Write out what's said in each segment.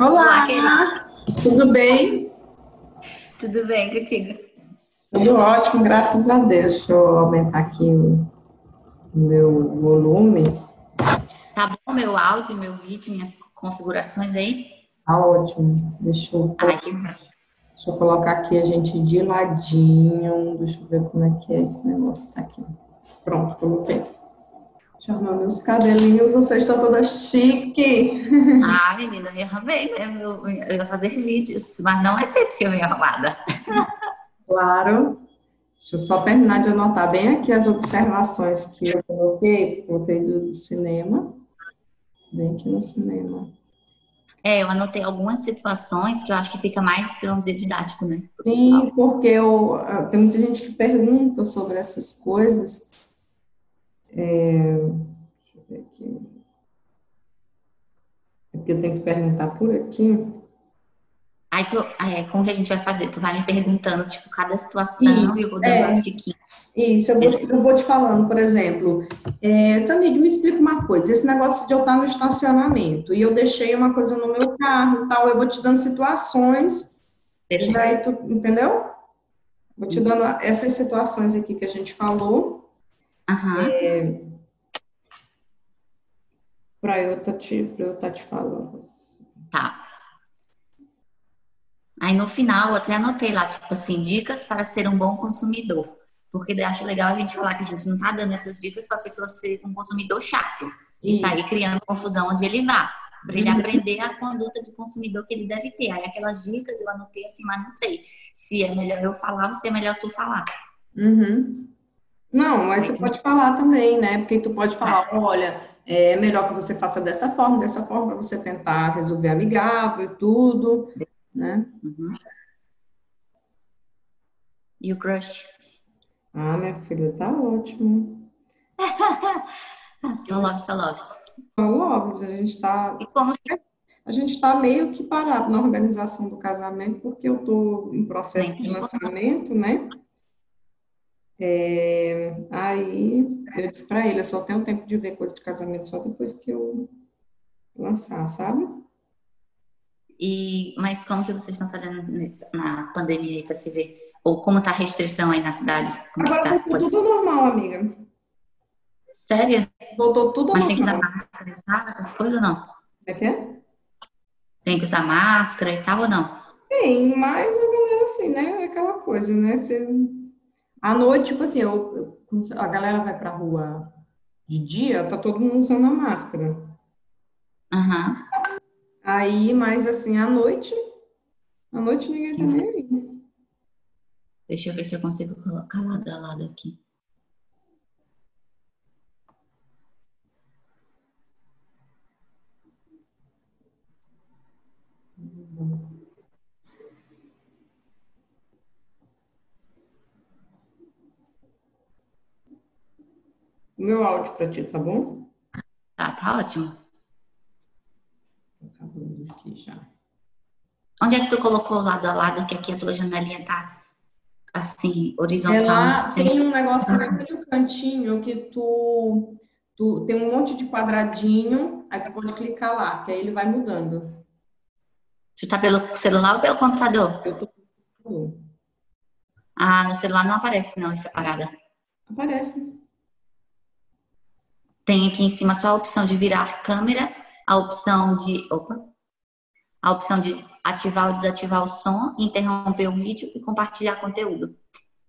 Olá, Olá tudo bem? Tudo bem contigo? Tudo ótimo, graças a Deus. Deixa eu aumentar aqui o meu volume. Tá bom meu áudio, meu vídeo, minhas configurações aí? Tá ótimo. Deixa eu, Ai, que... Deixa eu colocar aqui a gente de ladinho. Deixa eu ver como é que é esse negócio. Tá aqui. Pronto, coloquei. Deixa eu arrumar meus cabelinhos, vocês estão toda chique. Ah, menina, me arrumei, né? Eu, eu ia fazer vídeos, mas não é sempre que eu me arrumada. Claro. Deixa eu só terminar de anotar bem aqui as observações que eu coloquei. Coloquei do cinema. Bem aqui no cinema. É, eu anotei algumas situações que eu acho que fica mais, vamos dizer, didático, né? Sim, porque eu, tem muita gente que pergunta sobre essas coisas. É, deixa eu ver aqui. É porque eu tenho que perguntar por aqui. Aí tu, é, como que a gente vai fazer? Tu vai me perguntando, tipo, cada situação e eu vou dando é, umas diquinhas. Isso, eu vou, eu vou, te falando, por exemplo, é, Samid, me explica uma coisa, esse negócio de eu estar no estacionamento e eu deixei uma coisa no meu carro tal, eu vou te dando situações, Beleza. Tu, entendeu? Vou te dando essas situações aqui que a gente falou. Uhum. É, para eu estar tá te, tá te falando. Tá. Aí no final eu até anotei lá, tipo assim, dicas para ser um bom consumidor. Porque eu acho legal a gente falar que a gente não tá dando essas dicas para a pessoa ser um consumidor chato e sair criando confusão onde ele vá. Para ele uhum. aprender a conduta de consumidor que ele deve ter. Aí aquelas dicas eu anotei assim, mas não sei se é melhor eu falar ou se é melhor tu falar. Uhum. Não, mas tu pode falar também, né? Porque tu pode falar, olha, é melhor que você faça dessa forma, dessa forma, para você tentar resolver amigável e tudo né? Uhum. E o crush? Ah, minha filha, tá ótimo. só love, só love. Só love, a gente tá... E como A gente tá meio que parado na organização do casamento, porque eu tô em processo de lançamento, né? É, aí eu disse para ele, eu só tenho tempo de ver coisa de casamento só depois que eu lançar, sabe? E, mas como que vocês estão fazendo nesse, na pandemia aí para se ver? Ou como tá a restrição aí na cidade? Como é Agora é tá? voltou tudo normal, amiga. Sério? Voltou tudo mas normal. Mas tem que usar máscara e tal, essas coisas ou não? É que é? Tem que usar máscara e tal ou não? Tem, mas a galera assim, né? É aquela coisa, né? Você... À noite, tipo assim, eu, eu, a galera vai pra rua de dia, tá todo mundo usando a máscara. Aham. Uhum. Aí, mas assim, à noite, à noite ninguém tá nem aí. Deixa eu ver se eu consigo colocar lado a lado aqui. O meu áudio para ti, tá bom? Tá, tá ótimo aqui já. Onde é que tu colocou lado a lado, que aqui a tua janelinha tá assim, horizontal? Ela assim? tem um negócio no cantinho que tu, tu tem um monte de quadradinho, aí tu pode clicar lá, que aí ele vai mudando. Tu tá pelo celular ou pelo computador? Eu tô Ah, no celular não aparece não essa parada. Aparece. Tem aqui em cima só a opção de virar câmera, a opção de. Opa! a opção de ativar ou desativar o som, interromper o vídeo e compartilhar conteúdo.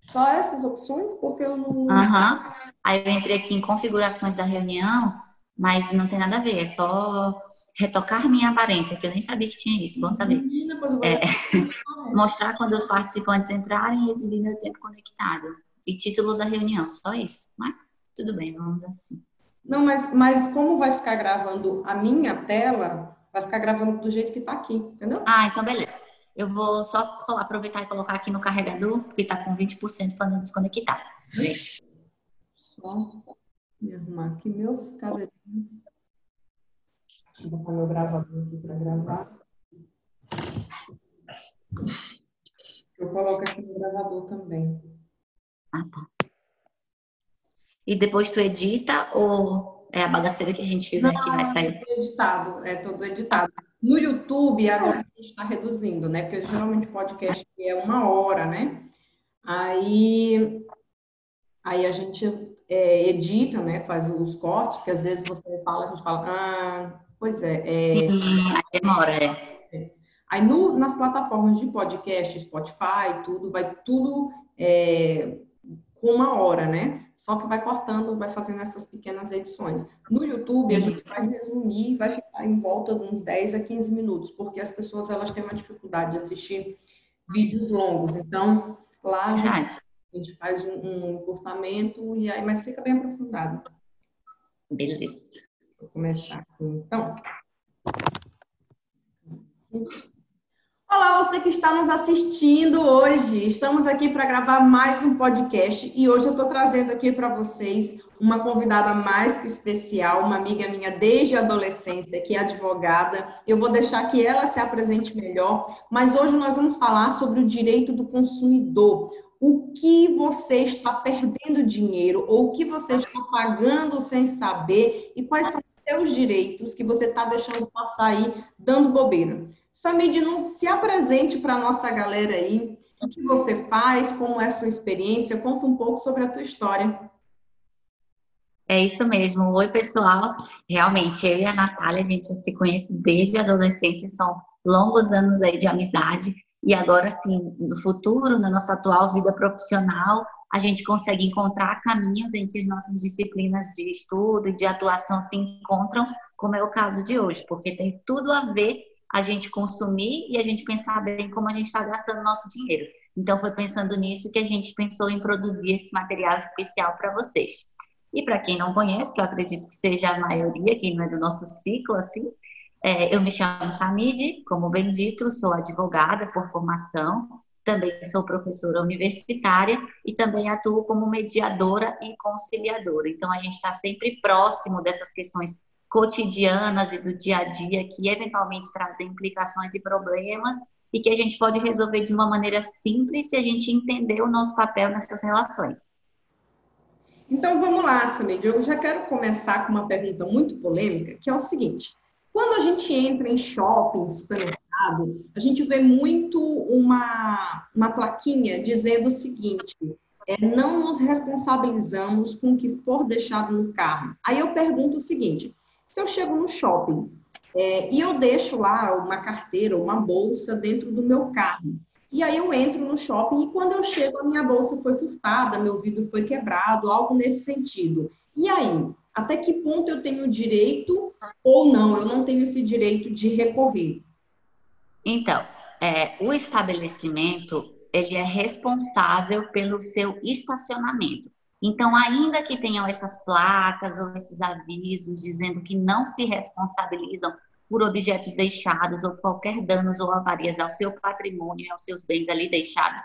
Só essas opções? Porque eu não. Uhum. Aí eu entrei aqui em configurações da reunião, mas não tem nada a ver, é só retocar minha aparência, que eu nem sabia que tinha isso, bom saber. É, mostrar quando os participantes entrarem e exibir meu tempo conectado. E título da reunião, só isso. Mas tudo bem, vamos assim. Não, mas, mas como vai ficar gravando a minha tela, vai ficar gravando do jeito que tá aqui, entendeu? Ah, então beleza. Eu vou só aproveitar e colocar aqui no carregador, porque tá com 20% para não desconectar. Só me arrumar aqui meus cabelinhos. Vou botar meu gravador aqui para gravar. Eu coloco aqui no gravador também. Ah, tá. E depois tu edita ou é a bagaceira que a gente fizer Não, que vai sair. É editado, é todo editado. No YouTube, agora a gente está reduzindo, né? Porque geralmente o podcast é uma hora, né? Aí, aí a gente é, edita, né? Faz os cortes, porque às vezes você fala, a gente fala, ah, pois é. é... Demora, é. Aí no, nas plataformas de podcast, Spotify, tudo, vai tudo é, com uma hora, né? Só que vai cortando, vai fazendo essas pequenas edições. No YouTube, a gente vai resumir, vai ficar em volta de uns 10 a 15 minutos, porque as pessoas elas têm uma dificuldade de assistir vídeos longos. Então, lá a gente, a gente faz um, um encurtamento, e aí, mas fica bem aprofundado. Beleza. Vou começar aqui, então. Olá, você que está nos assistindo hoje. Estamos aqui para gravar mais um podcast e hoje eu estou trazendo aqui para vocês uma convidada mais que especial, uma amiga minha desde a adolescência, que é advogada. Eu vou deixar que ela se apresente melhor, mas hoje nós vamos falar sobre o direito do consumidor. O que você está perdendo dinheiro ou o que você está pagando sem saber e quais são os seus direitos que você está deixando passar aí dando bobeira. Samid, não se apresente para a nossa galera aí. O que você faz, como é a sua experiência, conta um pouco sobre a tua história. É isso mesmo. Oi, pessoal. Realmente, eu e a Natália, a gente já se conhece desde a adolescência, são longos anos aí de amizade. E agora, assim, no futuro, na nossa atual vida profissional, a gente consegue encontrar caminhos em que as nossas disciplinas de estudo e de atuação se encontram, como é o caso de hoje, porque tem tudo a ver a gente consumir e a gente pensar bem como a gente está gastando nosso dinheiro. Então, foi pensando nisso que a gente pensou em produzir esse material especial para vocês. E para quem não conhece, que eu acredito que seja a maioria, quem não é do nosso ciclo, assim, é, eu me chamo Samid, como bem dito, sou advogada por formação, também sou professora universitária e também atuo como mediadora e conciliadora. Então, a gente está sempre próximo dessas questões cotidianas e do dia a dia que eventualmente trazem implicações e problemas e que a gente pode resolver de uma maneira simples se a gente entender o nosso papel nessas relações. Então vamos lá, Samid. Eu já quero começar com uma pergunta muito polêmica, que é o seguinte: quando a gente entra em shopping, supermercado, a gente vê muito uma, uma plaquinha dizendo o seguinte: é, não nos responsabilizamos com o que for deixado no carro. Aí eu pergunto o seguinte: se eu chego no shopping é, e eu deixo lá uma carteira, uma bolsa dentro do meu carro, e aí eu entro no shopping e quando eu chego a minha bolsa foi furtada, meu vidro foi quebrado, algo nesse sentido. E aí, até que ponto eu tenho direito ou não? Eu não tenho esse direito de recorrer. Então, é, o estabelecimento ele é responsável pelo seu estacionamento. Então, ainda que tenham essas placas ou esses avisos dizendo que não se responsabilizam por objetos deixados ou qualquer danos ou avarias ao seu patrimônio e aos seus bens ali deixados,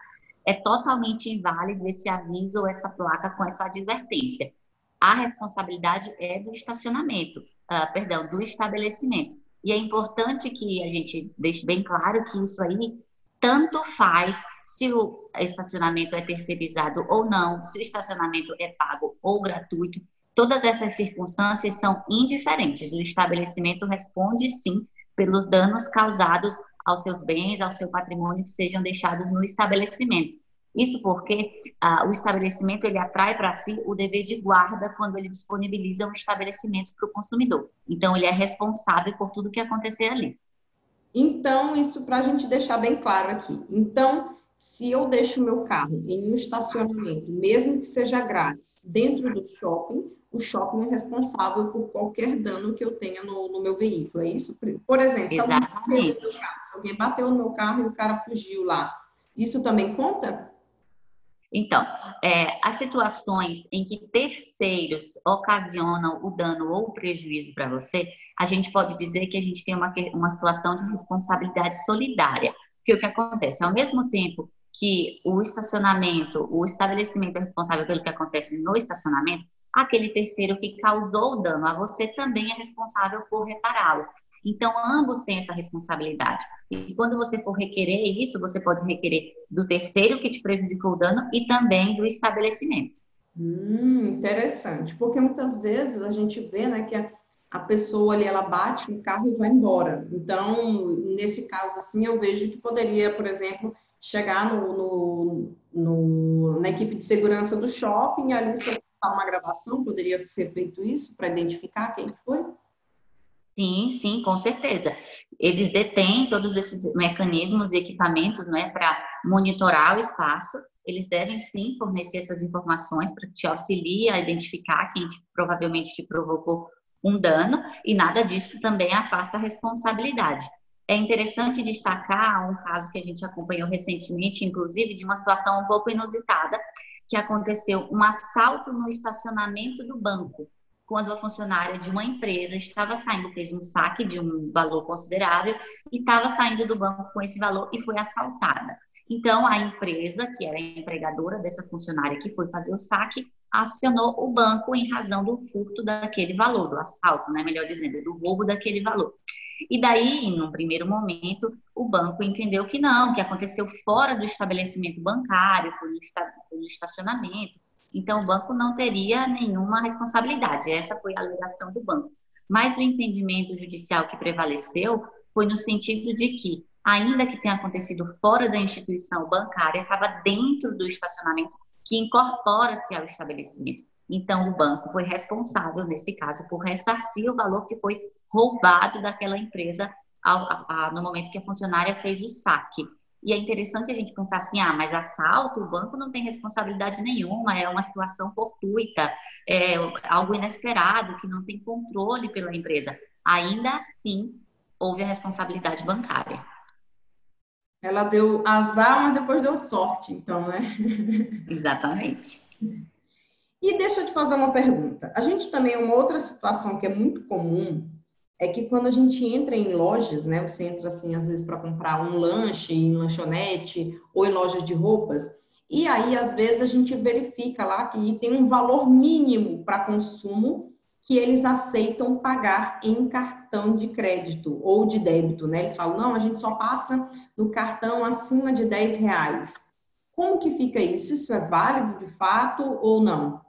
é totalmente inválido esse aviso ou essa placa com essa advertência. A responsabilidade é do estacionamento, uh, perdão, do estabelecimento. E é importante que a gente deixe bem claro que isso aí tanto faz se o estacionamento é terceirizado ou não, se o estacionamento é pago ou gratuito. Todas essas circunstâncias são indiferentes. O estabelecimento responde sim pelos danos causados aos seus bens, ao seu patrimônio que sejam deixados no estabelecimento. Isso porque ah, o estabelecimento ele atrai para si o dever de guarda quando ele disponibiliza um estabelecimento para o consumidor. Então ele é responsável por tudo que acontecer ali. Então isso para a gente deixar bem claro aqui. Então se eu deixo o meu carro em um estacionamento, mesmo que seja grátis, dentro do shopping, o shopping é responsável por qualquer dano que eu tenha no, no meu veículo. É isso? Por exemplo, se alguém, carro, se alguém, bateu no meu carro e o cara fugiu lá, isso também conta? Então, é, as situações em que terceiros ocasionam o dano ou o prejuízo para você, a gente pode dizer que a gente tem uma, uma situação de responsabilidade solidária. Porque o que acontece? Ao mesmo tempo que o estacionamento, o estabelecimento é responsável pelo que acontece no estacionamento, aquele terceiro que causou o dano a você também é responsável por repará-lo. Então, ambos têm essa responsabilidade. E quando você for requerer isso, você pode requerer do terceiro que te prejudicou o dano e também do estabelecimento. Hum, interessante, porque muitas vezes a gente vê né, que a pessoa ali ela bate no carro e vai embora. Então, nesse caso assim, eu vejo que poderia, por exemplo, chegar no, no, no na equipe de segurança do shopping, ali solicitar uma gravação, poderia ser feito isso para identificar quem foi? Sim, sim, com certeza. Eles detêm todos esses mecanismos e equipamentos não é, para monitorar o espaço. Eles devem sim fornecer essas informações para que te auxilie a identificar quem te, provavelmente te provocou um dano, e nada disso também afasta a responsabilidade. É interessante destacar um caso que a gente acompanhou recentemente, inclusive, de uma situação um pouco inusitada, que aconteceu um assalto no estacionamento do banco quando a funcionária de uma empresa estava saindo, fez um saque de um valor considerável e estava saindo do banco com esse valor e foi assaltada. Então, a empresa, que era a empregadora dessa funcionária que foi fazer o saque, acionou o banco em razão do furto daquele valor, do assalto, né? melhor dizendo, do roubo daquele valor. E daí, no primeiro momento, o banco entendeu que não, que aconteceu fora do estabelecimento bancário, foi no estacionamento, então, o banco não teria nenhuma responsabilidade. Essa foi a alegação do banco. Mas o entendimento judicial que prevaleceu foi no sentido de que, ainda que tenha acontecido fora da instituição bancária, estava dentro do estacionamento que incorpora-se ao estabelecimento. Então, o banco foi responsável, nesse caso, por ressarcir o valor que foi roubado daquela empresa ao, a, a, no momento que a funcionária fez o saque. E é interessante a gente pensar assim, ah, mas assalto, o banco não tem responsabilidade nenhuma, é uma situação fortuita, é algo inesperado, que não tem controle pela empresa. Ainda assim, houve a responsabilidade bancária. Ela deu azar, mas depois deu sorte, então, né? Exatamente. E deixa eu te fazer uma pergunta. A gente também, uma outra situação que é muito comum, é que quando a gente entra em lojas, né, você entra assim às vezes para comprar um lanche em lanchonete ou em lojas de roupas, e aí às vezes a gente verifica lá que tem um valor mínimo para consumo que eles aceitam pagar em cartão de crédito ou de débito, né? Eles falam, não, a gente só passa no cartão acima de 10 reais. Como que fica isso? Isso é válido de fato ou não?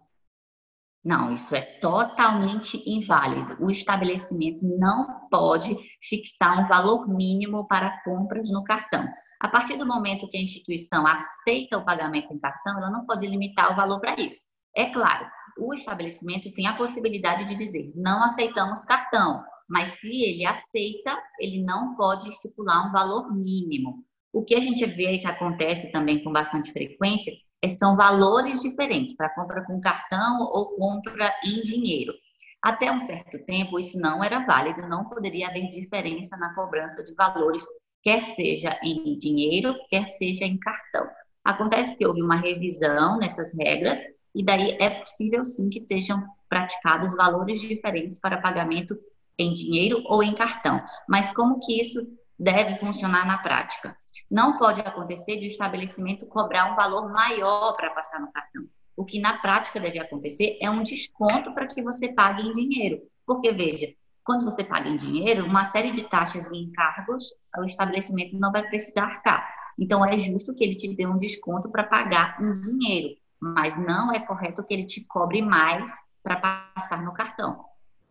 Não, isso é totalmente inválido. O estabelecimento não pode fixar um valor mínimo para compras no cartão. A partir do momento que a instituição aceita o pagamento em cartão, ela não pode limitar o valor para isso. É claro, o estabelecimento tem a possibilidade de dizer: não aceitamos cartão, mas se ele aceita, ele não pode estipular um valor mínimo. O que a gente vê que acontece também com bastante frequência é, são valores diferentes para compra com cartão ou compra em dinheiro. Até um certo tempo, isso não era válido, não poderia haver diferença na cobrança de valores, quer seja em dinheiro, quer seja em cartão. Acontece que houve uma revisão nessas regras, e daí é possível sim que sejam praticados valores diferentes para pagamento em dinheiro ou em cartão. Mas como que isso deve funcionar na prática? Não pode acontecer de o estabelecimento cobrar um valor maior para passar no cartão. O que na prática deve acontecer é um desconto para que você pague em dinheiro. Porque, veja, quando você paga em dinheiro, uma série de taxas e encargos, o estabelecimento não vai precisar arcar. Então, é justo que ele te dê um desconto para pagar em dinheiro, mas não é correto que ele te cobre mais para passar no cartão.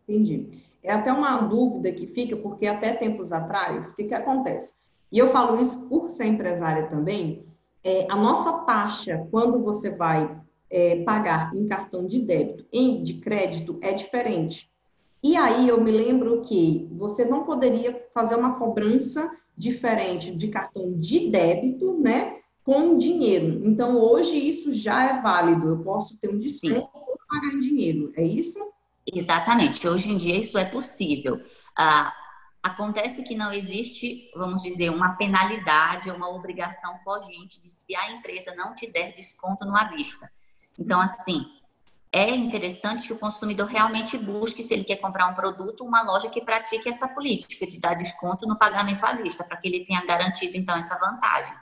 Entendi. É até uma dúvida que fica, porque até tempos atrás, o que, que acontece? E eu falo isso por ser empresária também. É, a nossa taxa, quando você vai é, pagar em cartão de débito e de crédito, é diferente. E aí eu me lembro que você não poderia fazer uma cobrança diferente de cartão de débito, né? Com dinheiro. Então, hoje isso já é válido. Eu posso ter um desconto ou pagar em dinheiro. É isso? Exatamente. Hoje em dia isso é possível. Ah, Acontece que não existe, vamos dizer, uma penalidade ou uma obrigação cogente de se a empresa não te der desconto no à vista. Então, assim, é interessante que o consumidor realmente busque, se ele quer comprar um produto, uma loja que pratique essa política de dar desconto no pagamento à vista, para que ele tenha garantido, então, essa vantagem.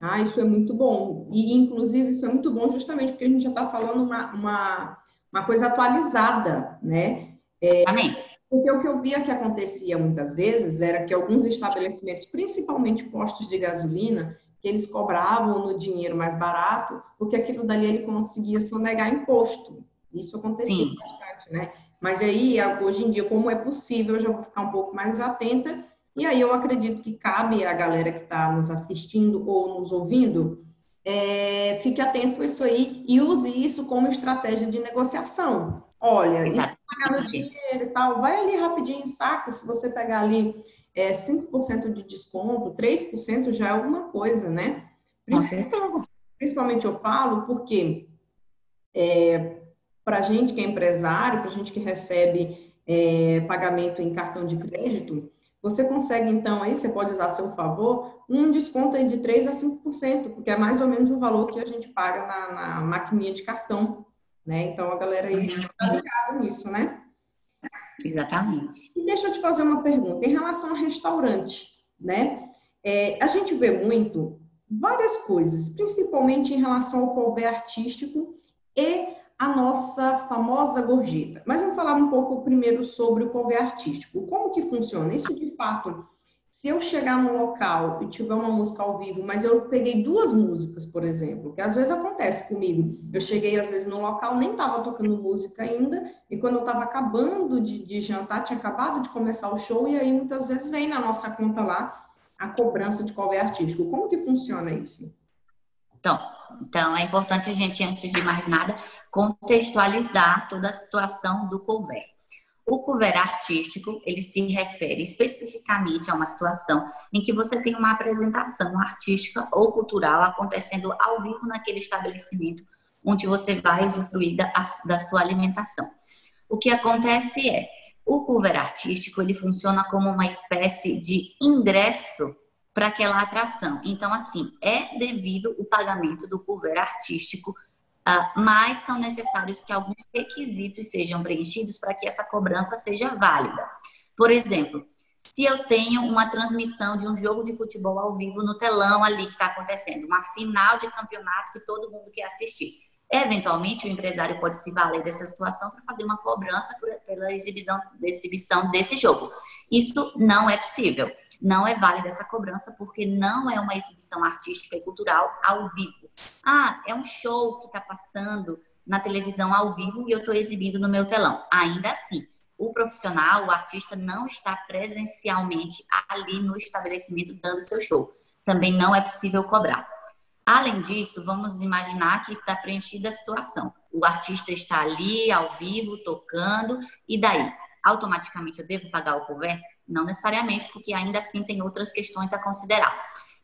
Ah, isso é muito bom. E, inclusive, isso é muito bom justamente porque a gente já está falando uma, uma, uma coisa atualizada, né? É, Exatamente. Porque o que eu via que acontecia muitas vezes era que alguns estabelecimentos, principalmente postos de gasolina, que eles cobravam no dinheiro mais barato, porque aquilo dali ele conseguia sonegar imposto. Isso acontecia Sim. bastante, né? Mas aí, hoje em dia, como é possível, eu já vou ficar um pouco mais atenta. E aí eu acredito que cabe à galera que está nos assistindo ou nos ouvindo, é, fique atento a isso aí e use isso como estratégia de negociação. Olha, pagar dinheiro e tal, vai ali rapidinho, saca, se você pegar ali é, 5% de desconto, 3% já é alguma coisa, né? Com certeza. Principalmente eu falo porque é, para a gente que é empresário, para a gente que recebe é, pagamento em cartão de crédito, você consegue, então, aí você pode usar a seu favor, um desconto aí de 3% a 5%, porque é mais ou menos o valor que a gente paga na, na maquininha de cartão, né? Então, a galera aí está ligada nisso, né? Exatamente. E deixa eu te fazer uma pergunta. Em relação ao restaurante, né? É, a gente vê muito várias coisas, principalmente em relação ao cover artístico e a nossa famosa gorjeta. Mas vamos falar um pouco primeiro sobre o cover artístico. Como que funciona? Isso de fato, se eu chegar num local e tiver uma música ao vivo, mas eu peguei duas músicas, por exemplo, que às vezes acontece comigo. Eu cheguei às vezes no local, nem estava tocando música ainda, e quando eu estava acabando de, de jantar, tinha acabado de começar o show, e aí muitas vezes vem na nossa conta lá a cobrança de cover artístico. Como que funciona isso? Então, então é importante a gente, antes de mais nada, contextualizar toda a situação do cover. O cover artístico, ele se refere especificamente a uma situação em que você tem uma apresentação artística ou cultural acontecendo ao vivo naquele estabelecimento onde você vai usufruir da, da sua alimentação. O que acontece é, o cover artístico, ele funciona como uma espécie de ingresso para aquela atração. Então, assim, é devido o pagamento do cover artístico Uh, mas são necessários que alguns requisitos sejam preenchidos para que essa cobrança seja válida. Por exemplo, se eu tenho uma transmissão de um jogo de futebol ao vivo no telão ali que está acontecendo, uma final de campeonato que todo mundo quer assistir. Eventualmente, o empresário pode se valer dessa situação para fazer uma cobrança pela exibição, exibição desse jogo. Isso não é possível não é válida essa cobrança porque não é uma exibição artística e cultural ao vivo. Ah, é um show que está passando na televisão ao vivo e eu estou exibindo no meu telão. Ainda assim, o profissional, o artista não está presencialmente ali no estabelecimento dando seu show. Também não é possível cobrar. Além disso, vamos imaginar que está preenchida a situação. O artista está ali ao vivo, tocando, e daí? Automaticamente eu devo pagar o couvert? Não necessariamente, porque ainda assim tem outras questões a considerar.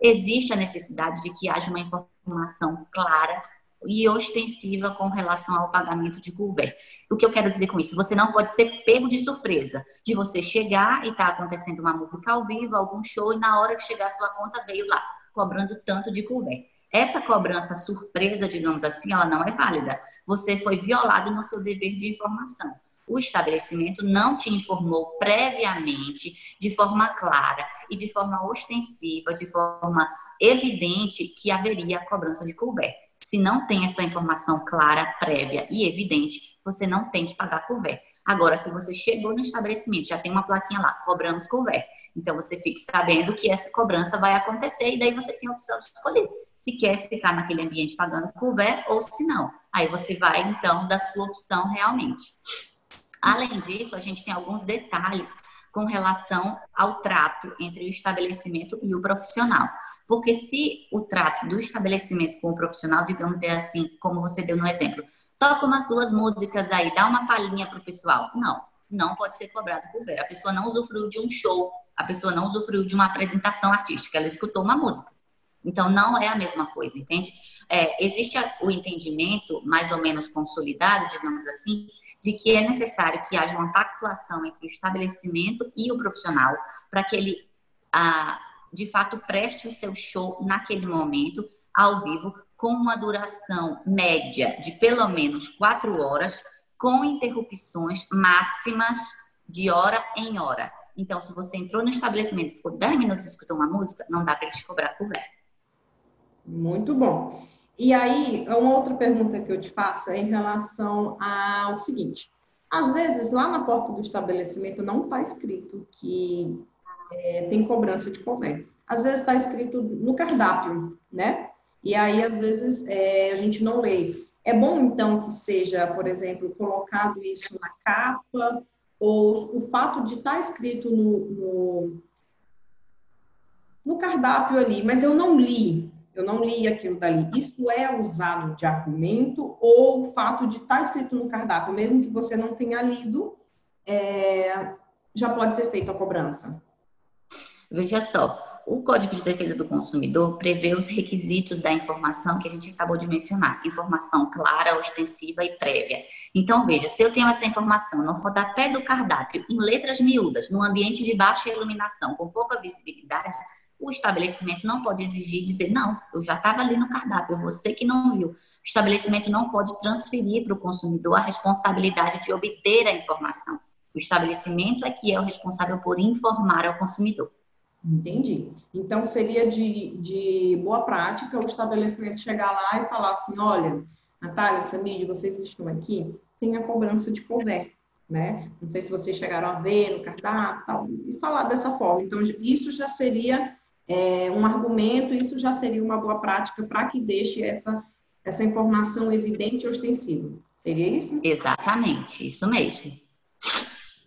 Existe a necessidade de que haja uma informação clara e ostensiva com relação ao pagamento de couvert. O que eu quero dizer com isso? Você não pode ser pego de surpresa, de você chegar e tá acontecendo uma música ao vivo, algum show, e na hora que chegar a sua conta veio lá, cobrando tanto de couvert. Essa cobrança surpresa, digamos assim, ela não é válida. Você foi violado no seu dever de informação o estabelecimento não te informou previamente, de forma clara e de forma ostensiva, de forma evidente, que haveria a cobrança de couvert. Se não tem essa informação clara, prévia e evidente, você não tem que pagar couvert. Agora, se você chegou no estabelecimento, já tem uma plaquinha lá, cobramos couvert. Então, você fique sabendo que essa cobrança vai acontecer e daí você tem a opção de escolher se quer ficar naquele ambiente pagando couvert ou se não. Aí você vai, então, da sua opção realmente. Além disso, a gente tem alguns detalhes com relação ao trato entre o estabelecimento e o profissional. Porque se o trato do estabelecimento com o profissional, digamos é assim, como você deu no exemplo, toca umas duas músicas aí, dá uma palhinha para o pessoal. Não, não pode ser cobrado por ver. A pessoa não usufruiu de um show, a pessoa não usufruiu de uma apresentação artística, ela escutou uma música. Então, não é a mesma coisa, entende? É, existe o entendimento mais ou menos consolidado, digamos assim, de que é necessário que haja uma pactuação entre o estabelecimento e o profissional para que ele, ah, de fato, preste o seu show naquele momento, ao vivo, com uma duração média de pelo menos quatro horas, com interrupções máximas de hora em hora. Então, se você entrou no estabelecimento e ficou 10 minutos escutando uma música, não dá para te cobrar por ver. Muito bom. E aí, uma outra pergunta que eu te faço é em relação ao seguinte: às vezes, lá na porta do estabelecimento não está escrito que é, tem cobrança de couvert. Às vezes está escrito no cardápio, né? E aí, às vezes, é, a gente não lê. É bom, então, que seja, por exemplo, colocado isso na capa, ou o fato de estar tá escrito no, no, no cardápio ali, mas eu não li, eu não li aquilo dali. Isso é usado de argumento ou o fato de estar tá escrito no cardápio, mesmo que você não tenha lido, é, já pode ser feita a cobrança? Veja só, o Código de Defesa do Consumidor prevê os requisitos da informação que a gente acabou de mencionar: informação clara, ostensiva e prévia. Então, veja, se eu tenho essa informação no rodapé do cardápio, em letras miúdas, num ambiente de baixa iluminação, com pouca visibilidade, o estabelecimento não pode exigir dizer, não, eu já estava ali no cardápio, você que não viu. O estabelecimento não pode transferir para o consumidor a responsabilidade de obter a informação. O estabelecimento é que é o responsável por informar ao consumidor. Entendi. Então, seria de, de boa prática o estabelecimento chegar lá e falar assim: olha, Natália, Samid, vocês estão aqui, tem a cobrança de couvert, né? Não sei se vocês chegaram a ver no cardápio tal, e falar dessa forma. Então, isso já seria é, um argumento, isso já seria uma boa prática para que deixe essa, essa informação evidente e ostensiva. Seria isso? Exatamente, isso mesmo.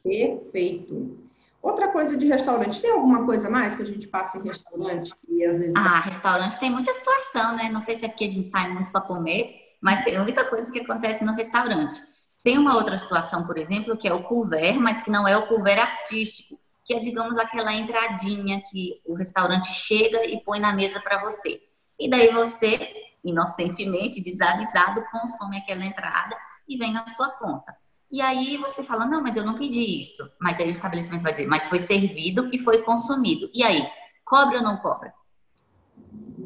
Perfeito. Outra coisa de restaurante, tem alguma coisa mais que a gente passa em restaurante e às vezes. Ah, restaurante tem muita situação, né? Não sei se é porque a gente sai muito para comer, mas tem muita coisa que acontece no restaurante. Tem uma outra situação, por exemplo, que é o couvert, mas que não é o couvert artístico, que é, digamos, aquela entradinha que o restaurante chega e põe na mesa para você. E daí você, inocentemente, desavisado, consome aquela entrada e vem na sua conta. E aí você fala, não, mas eu não pedi isso. Mas aí o estabelecimento vai dizer, mas foi servido e foi consumido. E aí, cobra ou não cobra?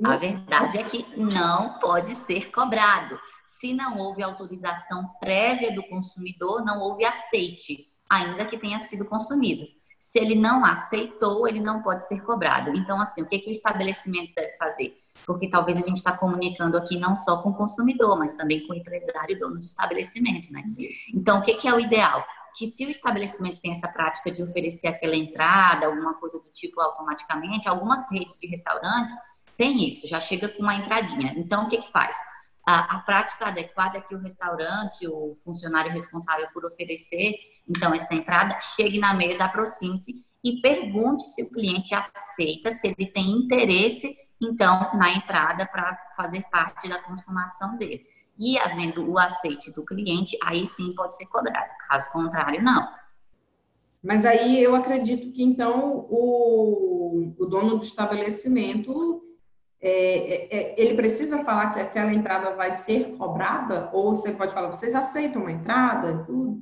A verdade é que não pode ser cobrado. Se não houve autorização prévia do consumidor, não houve aceite, ainda que tenha sido consumido. Se ele não aceitou, ele não pode ser cobrado. Então, assim, o que, que o estabelecimento deve fazer? porque talvez a gente está comunicando aqui não só com o consumidor, mas também com o empresário e dono do estabelecimento, né? Então, o que, que é o ideal? Que se o estabelecimento tem essa prática de oferecer aquela entrada, alguma coisa do tipo automaticamente, algumas redes de restaurantes têm isso, já chega com uma entradinha. Então, o que, que faz? A, a, prática adequada é que o restaurante, o funcionário responsável por oferecer, então, essa entrada, chegue na mesa, aproxime-se e pergunte se o cliente aceita, se ele tem interesse então, na entrada para fazer parte da consumação dele. E havendo o aceite do cliente, aí sim pode ser cobrado. Caso contrário, não. Mas aí eu acredito que então o, o dono do estabelecimento é, é, é, ele precisa falar que aquela entrada vai ser cobrada? Ou você pode falar, vocês aceitam uma entrada? Tudo?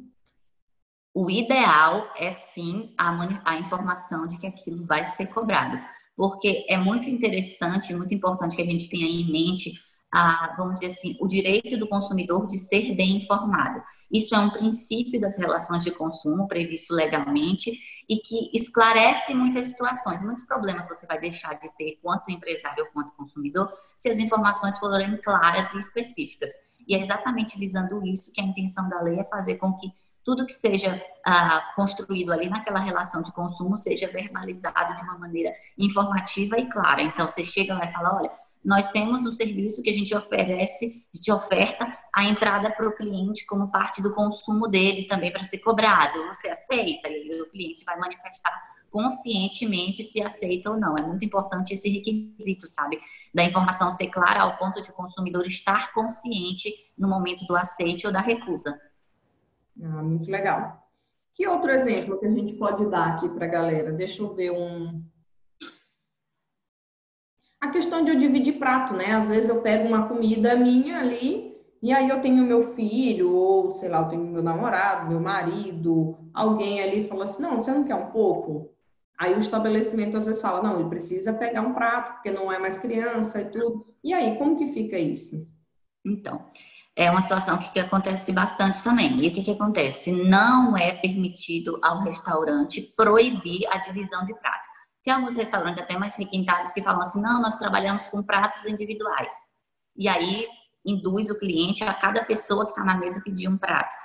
O ideal é sim a, a informação de que aquilo vai ser cobrado porque é muito interessante, muito importante que a gente tenha em mente, a, vamos dizer assim, o direito do consumidor de ser bem informado. Isso é um princípio das relações de consumo previsto legalmente e que esclarece muitas situações, muitos problemas você vai deixar de ter quanto empresário ou quanto consumidor se as informações forem claras e específicas. E é exatamente visando isso que a intenção da lei é fazer com que tudo que seja ah, construído ali naquela relação de consumo seja verbalizado de uma maneira informativa e clara. Então, você chega lá e fala, olha, nós temos um serviço que a gente oferece, de oferta a entrada para o cliente como parte do consumo dele também para ser cobrado. Você aceita? E o cliente vai manifestar conscientemente se aceita ou não. É muito importante esse requisito, sabe? Da informação ser clara ao ponto de o consumidor estar consciente no momento do aceite ou da recusa. Ah, muito legal. Que outro exemplo que a gente pode dar aqui para a galera? Deixa eu ver um. A questão de eu dividir prato, né? Às vezes eu pego uma comida minha ali e aí eu tenho meu filho, ou sei lá, eu tenho meu namorado, meu marido, alguém ali fala assim: não, você não quer um pouco? Aí o estabelecimento às vezes fala: não, ele precisa pegar um prato, porque não é mais criança e tudo. E aí, como que fica isso? Então, é uma situação que, acontece bastante também. E o que, que acontece? Não é permitido ao restaurante proibir a divisão de pratos. Tem alguns restaurantes até mais requintados que falam assim: não, nós trabalhamos com pratos individuais. E aí induz o cliente a cada pessoa que está na mesa pedir um prato.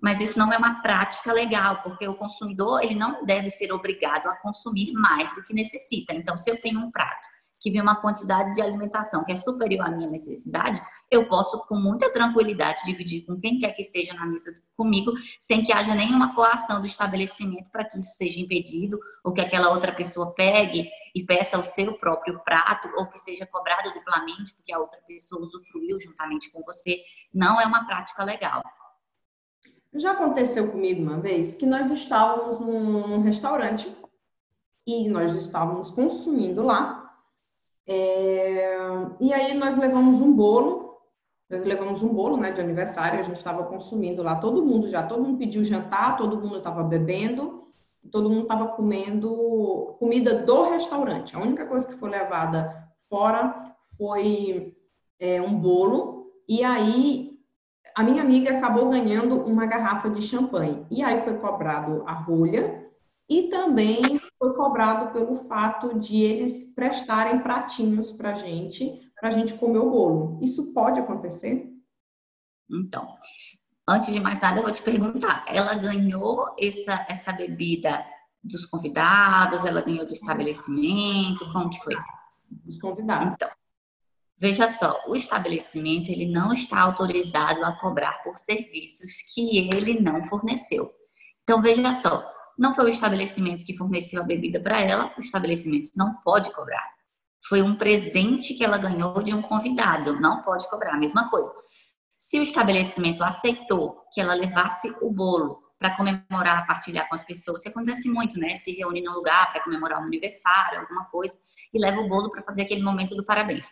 Mas isso não é uma prática legal, porque o consumidor ele não deve ser obrigado a consumir mais do que necessita. Então, se eu tenho um prato que vem uma quantidade de alimentação que é superior à minha necessidade, eu posso com muita tranquilidade dividir com quem quer que esteja na mesa comigo, sem que haja nenhuma coação do estabelecimento para que isso seja impedido, ou que aquela outra pessoa pegue e peça o seu próprio prato, ou que seja cobrado duplamente porque a outra pessoa usufruiu juntamente com você. Não é uma prática legal. Já aconteceu comigo uma vez que nós estávamos num, restaurante e nós estávamos consumindo lá é, e aí nós levamos um bolo, nós levamos um bolo né, de aniversário, a gente estava consumindo lá, todo mundo já, todo mundo pediu jantar, todo mundo estava bebendo, todo mundo estava comendo comida do restaurante. A única coisa que foi levada fora foi é, um bolo, e aí a minha amiga acabou ganhando uma garrafa de champanhe. E aí foi cobrado a rolha e também foi cobrado pelo fato de eles prestarem pratinhos para gente, para a gente comer o bolo. Isso pode acontecer? Então, antes de mais nada, eu vou te perguntar: ela ganhou essa, essa bebida dos convidados? Ela ganhou do estabelecimento? Como que foi? Dos convidados. Então, veja só, o estabelecimento ele não está autorizado a cobrar por serviços que ele não forneceu. Então, veja só, não foi o estabelecimento que forneceu a bebida para ela, o estabelecimento não pode cobrar. Foi um presente que ela ganhou de um convidado, não pode cobrar, a mesma coisa. Se o estabelecimento aceitou que ela levasse o bolo para comemorar, partilhar com as pessoas, isso acontece muito, né? Se reúne num lugar para comemorar um aniversário, alguma coisa, e leva o bolo para fazer aquele momento do parabéns.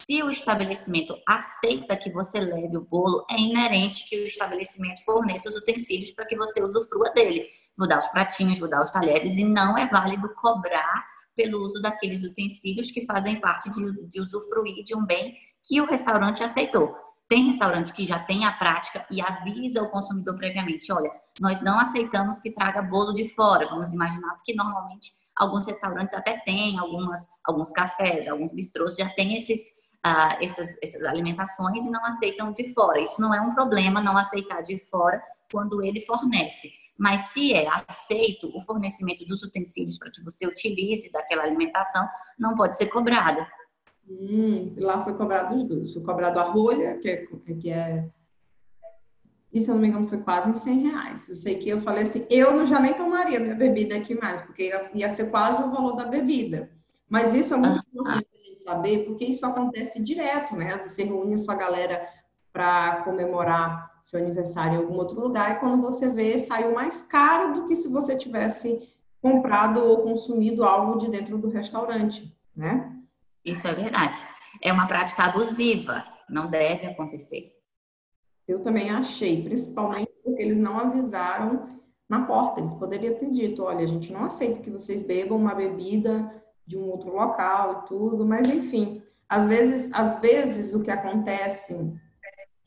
Se o estabelecimento aceita que você leve o bolo, é inerente que o estabelecimento forneça os utensílios para que você usufrua dele vou dar os pratinhos, vou dar os talheres, e não é válido cobrar pelo uso daqueles utensílios que fazem parte de, de usufruir de um bem que o restaurante aceitou. Tem restaurante que já tem a prática e avisa o consumidor previamente: olha, nós não aceitamos que traga bolo de fora. Vamos imaginar, porque normalmente alguns restaurantes até têm, algumas, alguns cafés, alguns bistrôs já têm esses, uh, essas, essas alimentações e não aceitam de fora. Isso não é um problema não aceitar de fora quando ele fornece. Mas se é aceito o fornecimento dos utensílios para que você utilize daquela alimentação, não pode ser cobrada. Hum, lá foi cobrado os dois. Foi cobrado a rolha, que é, que é e se eu não me engano foi quase em 100 reais. Eu sei que eu falei assim, eu já nem tomaria minha bebida aqui mais, porque ia, ia ser quase o valor da bebida. Mas isso é muito ah, importante ah. a gente saber, porque isso acontece direto, né? Você reúne a sua galera para comemorar seu aniversário em algum outro lugar, e quando você vê, saiu mais caro do que se você tivesse comprado ou consumido algo de dentro do restaurante, né? Isso é verdade. É uma prática abusiva, não deve acontecer. Eu também achei, principalmente porque eles não avisaram na porta. Eles poderiam ter dito: olha, a gente não aceita que vocês bebam uma bebida de um outro local e tudo, mas enfim, às vezes, às vezes o que acontece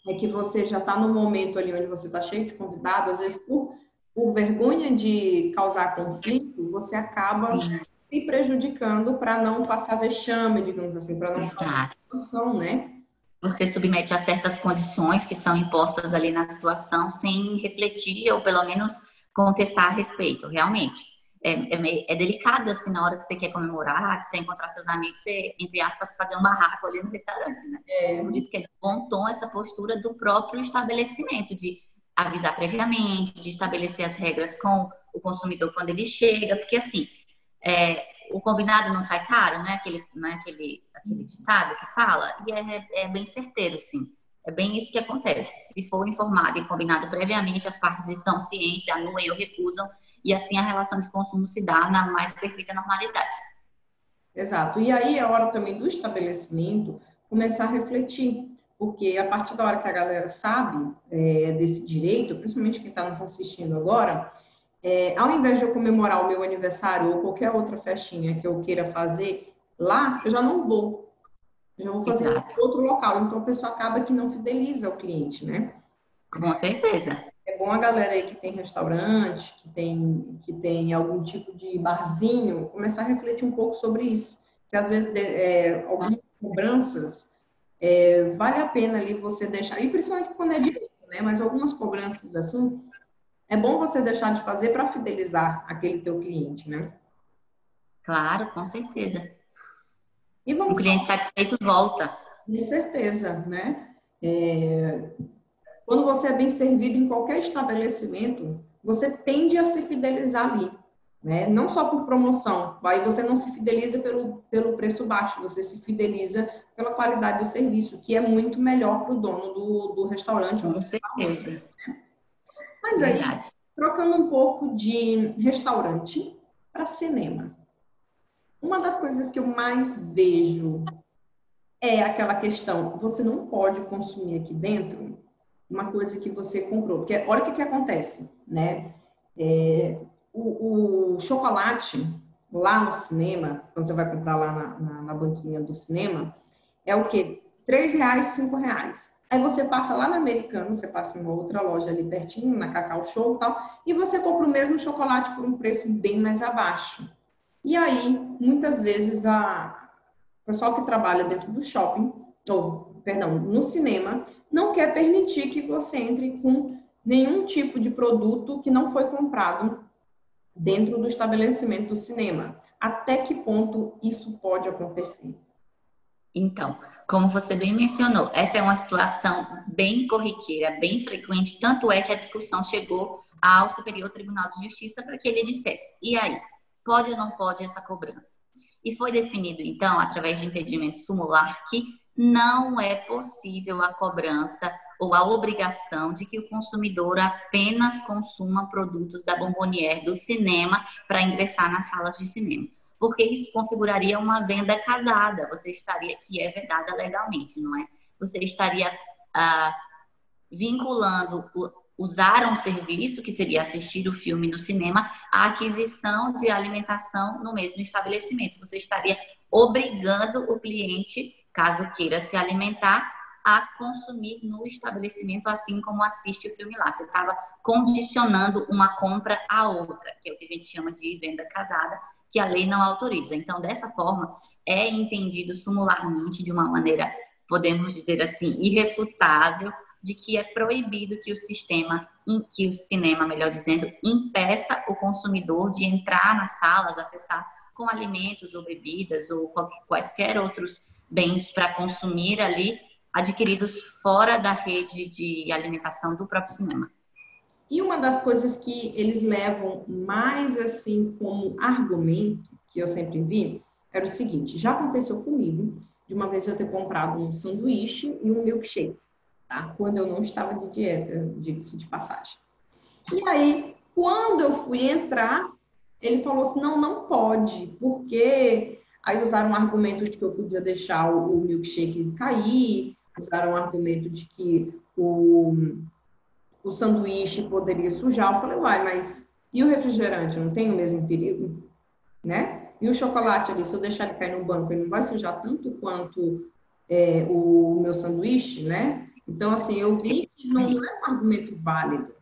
é que você já está no momento ali onde você está cheio de convidados, às vezes por, por vergonha de causar conflito, você acaba se prejudicando para não passar vexame, digamos assim, para não passar situação, né? Você submete a certas condições que são impostas ali na situação sem refletir ou pelo menos contestar a respeito, realmente é, é, meio, é, delicado, assim, na hora que você quer comemorar, que você encontrar seus amigos, você, entre aspas, fazer um barraco ali no restaurante, né? É. Por isso que é de bom tom essa postura do próprio estabelecimento, de avisar previamente, de estabelecer as regras com o consumidor quando ele chega, porque, assim, é, o combinado não sai caro, né? Aquele, não é aquele, aquele ditado que fala, e é, é bem certeiro, sim. É bem isso que acontece. Se for informado e combinado previamente, as partes estão cientes, anuem ou recusam, e assim a relação de consumo se dá na mais perfeita normalidade. Exato. E aí é hora também do estabelecimento começar a refletir, porque a partir da hora que a galera sabe é, desse direito, principalmente quem está nos assistindo agora, é, ao invés de eu comemorar o meu aniversário ou qualquer outra festinha que eu queira fazer lá, eu já não vou. Eu já vou fazer em outro local. Então a pessoa acaba que não fideliza o cliente, né? Com certeza é bom a galera aí que tem restaurante, que tem, que tem algum tipo de barzinho, começar a refletir um pouco sobre isso. Que às vezes é, algumas cobranças é, vale a pena ali você deixar, e principalmente quando é direito, né? Mas algumas cobranças assim, é bom você deixar de fazer para fidelizar aquele teu cliente, né? Claro, com certeza. E vamos o cliente satisfeito volta. Com certeza, né? É... Quando você é bem servido em qualquer estabelecimento, você tende a se fidelizar ali. Né? Não só por promoção, aí você não se fideliza pelo, pelo preço baixo, você se fideliza pela qualidade do serviço, que é muito melhor para o dono do, do restaurante. Com certeza. Né? Mas aí, Verdade. trocando um pouco de restaurante para cinema. Uma das coisas que eu mais vejo é aquela questão, você não pode consumir aqui dentro uma coisa que você comprou. Porque olha o que, que acontece, né? É, o, o, chocolate lá no cinema, quando você vai comprar lá na, na, na banquinha do cinema, é o quê? Três reais, cinco reais. Aí você passa lá na Americana, você passa em uma outra loja ali pertinho, na Cacau Show e tal, e você compra o mesmo chocolate por um preço bem mais abaixo. E aí, muitas vezes, a o pessoal que trabalha dentro do shopping, ou, perdão, no cinema, não quer permitir que você entre com nenhum tipo de produto que não foi comprado dentro do estabelecimento do cinema. Até que ponto isso pode acontecer? Então, como você bem mencionou, essa é uma situação bem corriqueira, bem frequente, tanto é que a discussão chegou ao Superior Tribunal de Justiça para que ele dissesse: e aí, pode ou não pode essa cobrança? E foi definido, então, através de impedimento sumular, que não é possível a cobrança ou a obrigação de que o consumidor apenas consuma produtos da Bombonier do cinema para ingressar nas salas de cinema. Porque isso configuraria uma venda casada, você estaria, que é vedada legalmente, não é? Você estaria ah, vinculando o, usar um serviço, que seria assistir o filme no cinema, à aquisição de alimentação no mesmo estabelecimento. Você estaria obrigando o cliente, caso queira se alimentar, a consumir no estabelecimento, assim como assiste o filme lá. Você estava condicionando uma compra à outra, que é o que a gente chama de venda casada, que a lei não autoriza. Então, dessa forma, é entendido sumularmente, de uma maneira, podemos dizer assim, irrefutável, de que é proibido que o sistema, que o cinema, melhor dizendo, impeça o consumidor de entrar nas salas, acessar com alimentos ou bebidas ou quaisquer outros bens para consumir ali adquiridos fora da rede de alimentação do próprio cinema. E uma das coisas que eles levam mais assim como argumento, que eu sempre vi, era o seguinte: já aconteceu comigo de uma vez eu ter comprado um sanduíche e um milkshake, tá? Quando eu não estava de dieta, diga-se de passagem. E aí, quando eu fui entrar, ele falou assim: não, não pode, porque aí usaram um argumento de que eu podia deixar o milkshake cair, usaram o argumento de que o, o sanduíche poderia sujar. Eu falei, uai, mas e o refrigerante? Não tem o mesmo perigo? Né? E o chocolate ali, se eu deixar ele cair no banco, ele não vai sujar tanto quanto é, o meu sanduíche, né? Então, assim, eu vi que não é um argumento válido.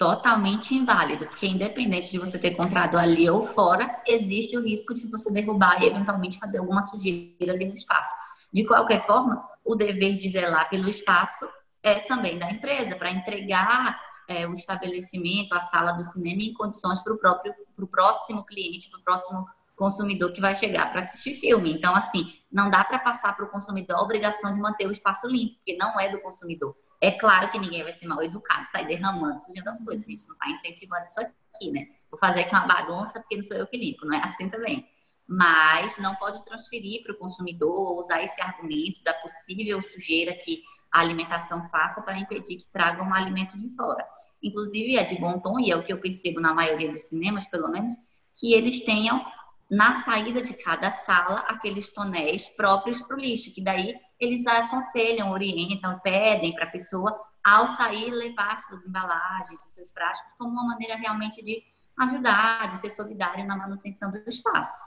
Totalmente inválido, porque independente de você ter comprado ali ou fora, existe o risco de você derrubar e eventualmente fazer alguma sujeira ali no espaço. De qualquer forma, o dever de zelar pelo espaço é também da empresa, para entregar é, o estabelecimento, a sala do cinema em condições para o próprio, para o próximo cliente, para o próximo consumidor que vai chegar para assistir filme. Então, assim, não dá para passar para o consumidor a obrigação de manter o espaço limpo, porque não é do consumidor. É claro que ninguém vai ser mal educado, sair derramando, sujando as coisas. A gente não está incentivando isso aqui, né? Vou fazer aqui uma bagunça porque não sou eu que limpo, não é assim também mas não pode transferir para o consumidor, usar esse argumento da possível sujeira que a alimentação faça para impedir que tragam um alimento de fora. Inclusive, é de bom tom, e é o que eu percebo na maioria dos cinemas, pelo menos, que eles tenham na saída de cada sala aqueles tonéis próprios para o lixo, que daí eles aconselham, orientam, pedem para a pessoa, ao sair, levar suas embalagens, os seus frascos, como uma maneira realmente de ajudar, de ser solidário na manutenção do espaço.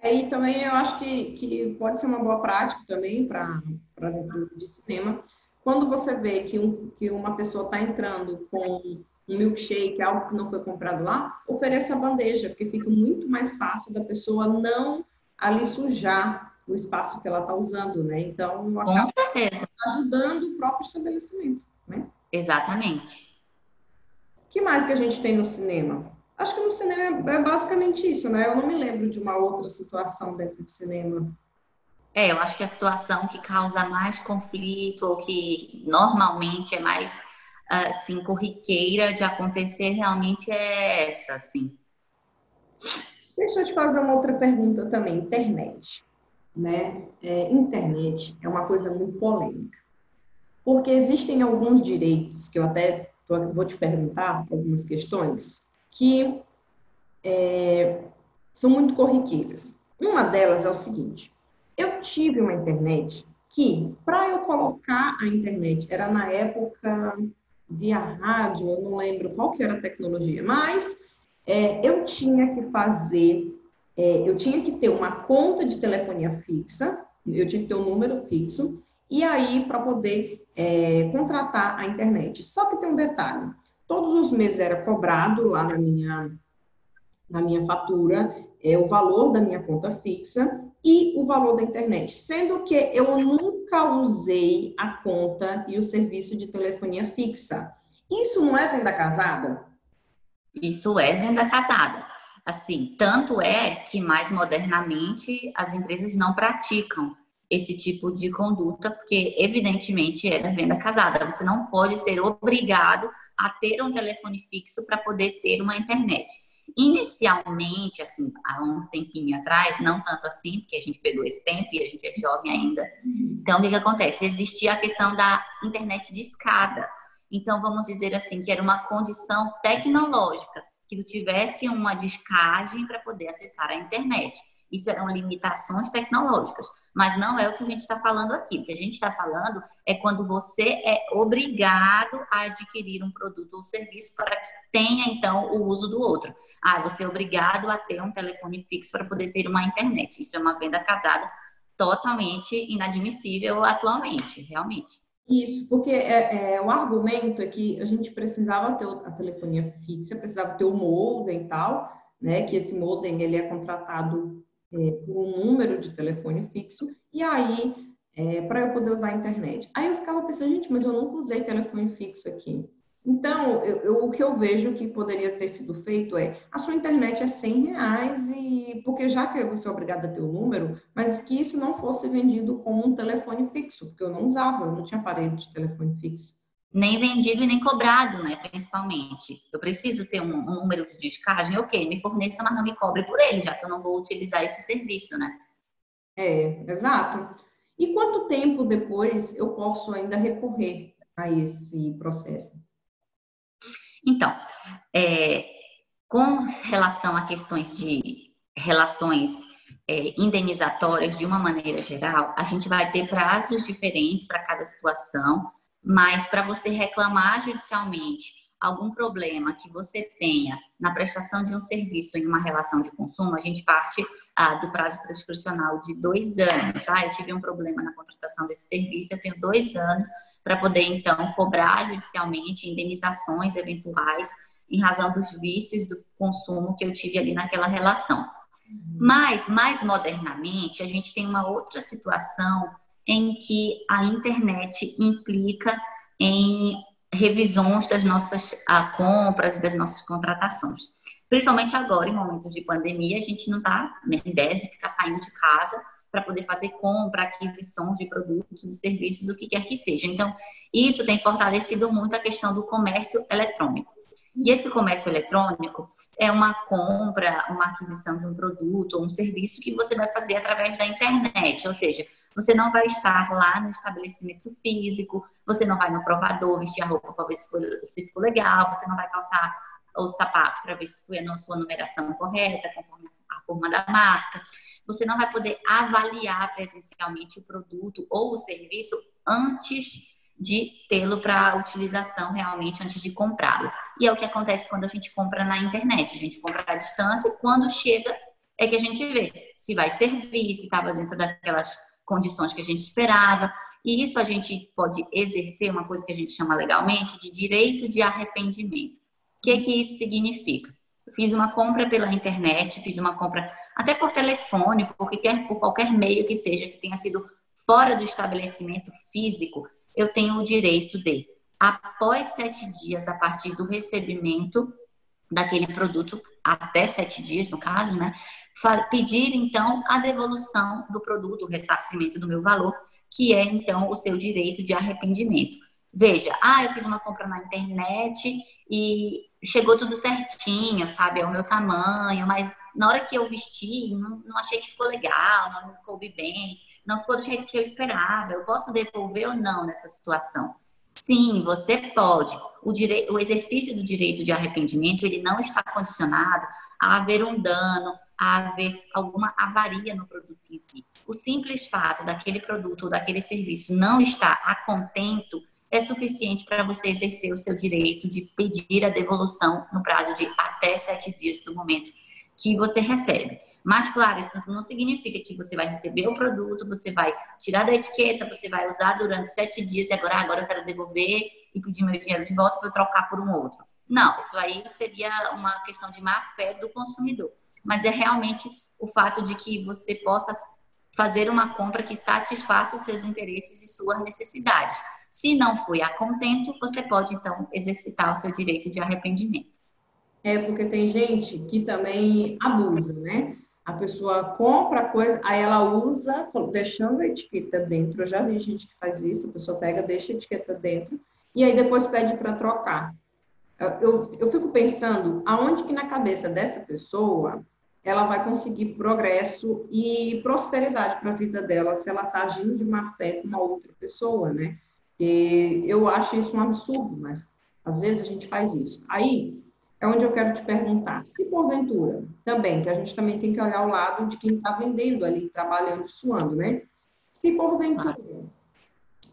É, e também eu acho que, que pode ser uma boa prática também para as empresas de cinema. Quando você vê que, um, que uma pessoa está entrando com um milkshake, algo que não foi comprado lá, ofereça a bandeja, porque fica muito mais fácil da pessoa não ali sujar o espaço que ela está usando, né? Então, acaba ajudando o próprio estabelecimento, né? Exatamente. O que mais que a gente tem no cinema? Acho que no cinema é, é basicamente isso, né? Eu não me lembro de uma outra situação dentro do cinema É, eu acho que a situação que causa mais conflito ou que normalmente é mais assim corriqueira de acontecer realmente é essa, assim. Deixa eu te fazer uma outra pergunta também, internet, né? É, internet é uma coisa muito polêmica, porque existem alguns direitos que eu até vou te perguntar algumas questões que é, são muito corriqueiras. Uma delas é o seguinte: eu tive uma internet que, para eu colocar a internet, era na época via rádio, eu não lembro qual que era a tecnologia, mas é, eu tinha que fazer, é, eu tinha que ter uma conta de telefonia fixa, eu tinha que ter um número fixo, e aí para poder é, contratar a internet. Só que tem um detalhe: todos os meses era cobrado lá na minha, na minha fatura é, o valor da minha conta fixa e o valor da internet, sendo que eu nunca usei a conta e o serviço de telefonia fixa. Isso não é venda casada? Isso é venda casada. Assim, tanto é que mais modernamente as empresas não praticam esse tipo de conduta, porque evidentemente é venda casada. Você não pode ser obrigado a ter um telefone fixo para poder ter uma internet. Inicialmente, assim, há um tempinho atrás, não tanto assim, porque a gente pegou esse tempo e a gente é jovem ainda. Então, o que, que acontece? Existia a questão da internet de escada. Então, vamos dizer assim, que era uma condição tecnológica, que tu tivesse uma descagem para poder acessar a internet. Isso eram limitações tecnológicas, mas não é o que a gente está falando aqui. O que a gente está falando é quando você é obrigado a adquirir um produto ou serviço para que tenha, então, o uso do outro. Ah, você é obrigado a ter um telefone fixo para poder ter uma internet. Isso é uma venda casada totalmente inadmissível atualmente, realmente. Isso, porque é, é, o argumento é que a gente precisava ter a telefonia fixa, precisava ter o modem e tal, né? Que esse modem ele é contratado é, por um número de telefone fixo, e aí, é, para eu poder usar a internet. Aí eu ficava pensando, gente, mas eu nunca usei telefone fixo aqui. Então, eu, eu, o que eu vejo que poderia ter sido feito é, a sua internet é 100 reais, e porque já que você é obrigado a ter o número, mas que isso não fosse vendido como um telefone fixo, porque eu não usava, eu não tinha aparelho de telefone fixo nem vendido e nem cobrado, né? Principalmente. Eu preciso ter um, um, número de descagem, ok, me forneça, mas não me cobre por ele, já que eu não vou utilizar esse serviço, né? É, exato. E quanto tempo depois eu posso ainda recorrer a esse processo? Então, é, com relação a questões de relações é, indenizatórias de uma maneira geral, a gente vai ter prazos diferentes para cada situação mas para você reclamar judicialmente algum problema que você tenha na prestação de um serviço em uma relação de consumo, a gente parte ah, do prazo prescricional de dois anos. Ah, eu tive um problema na contratação desse serviço, eu tenho dois anos para poder, então, cobrar judicialmente indenizações eventuais em razão dos vícios do consumo que eu tive ali naquela relação. Mas, mais modernamente, a gente tem uma outra situação em que a internet implica em revisões das nossas compras e das nossas contratações. Principalmente agora, em momentos de pandemia, a gente não tá, nem deve ficar saindo de casa para poder fazer compra, aquisições de produtos e serviços, o que quer que seja. Então, isso tem fortalecido muito a questão do comércio eletrônico. E esse comércio eletrônico é uma compra, uma aquisição de um produto ou um serviço que você vai fazer através da internet, ou seja, você não vai estar lá no estabelecimento físico, você não vai no provador vestir a roupa para ver se, for, se ficou legal, você não vai calçar o sapato para ver se foi a sua numeração correta, conforme a forma da marca. Você não vai poder avaliar presencialmente o produto ou o serviço antes de tê-lo para utilização realmente antes de comprá-lo. E é o que acontece quando a gente compra na internet. A gente compra à distância e quando chega é que a gente vê se vai servir, se estava dentro daquelas condições que a gente esperava. E isso a gente pode exercer uma coisa que a gente chama legalmente de direito de arrependimento. O que, que isso significa? Fiz uma compra pela internet, fiz uma compra até por telefone, por qualquer, por qualquer meio que seja, que tenha sido fora do estabelecimento físico, eu tenho o direito de, após sete dias a partir do recebimento, daquele produto até sete dias, no caso, né? Pedir então a devolução do produto, o ressarcimento do meu valor, que é então o seu direito de arrependimento. Veja, ah, eu fiz uma compra na internet e chegou tudo certinho, sabe? É o meu tamanho, mas na hora que eu vesti, não, não achei que ficou legal, não me coube bem, não ficou do jeito que eu esperava. Eu posso devolver ou não nessa situação? Sim, você pode. O, dire... o exercício do direito de arrependimento, ele não está condicionado a haver um dano, a haver alguma avaria no produto em si. O simples fato daquele produto ou daquele serviço não estar a contento é suficiente para você exercer o seu direito de pedir a devolução no prazo de até sete dias do momento que você recebe. Mas, claro, isso não significa que você vai receber o produto, você vai tirar da etiqueta, você vai usar durante sete dias e agora, agora eu quero devolver e pedir meu dinheiro de volta para eu trocar por um outro. Não, isso aí seria uma questão de má fé do consumidor. Mas é realmente o fato de que você possa fazer uma compra que satisfaça seus interesses e suas necessidades. Se não foi a contento, você pode então exercitar o seu direito de arrependimento. É porque tem gente que também abusa, né? A pessoa compra a coisa, aí ela usa, deixando a etiqueta dentro. Eu já vi gente que faz isso, a pessoa pega, deixa a etiqueta dentro e aí depois pede para trocar. Eu, eu fico pensando aonde que na cabeça dessa pessoa ela vai conseguir progresso e prosperidade para a vida dela se ela está agindo de má fé com uma outra pessoa, né? E eu acho isso um absurdo, mas às vezes a gente faz isso. Aí é onde eu quero te perguntar, se porventura, também, que a gente também tem que olhar o lado de quem está vendendo ali, trabalhando, suando, né? Se porventura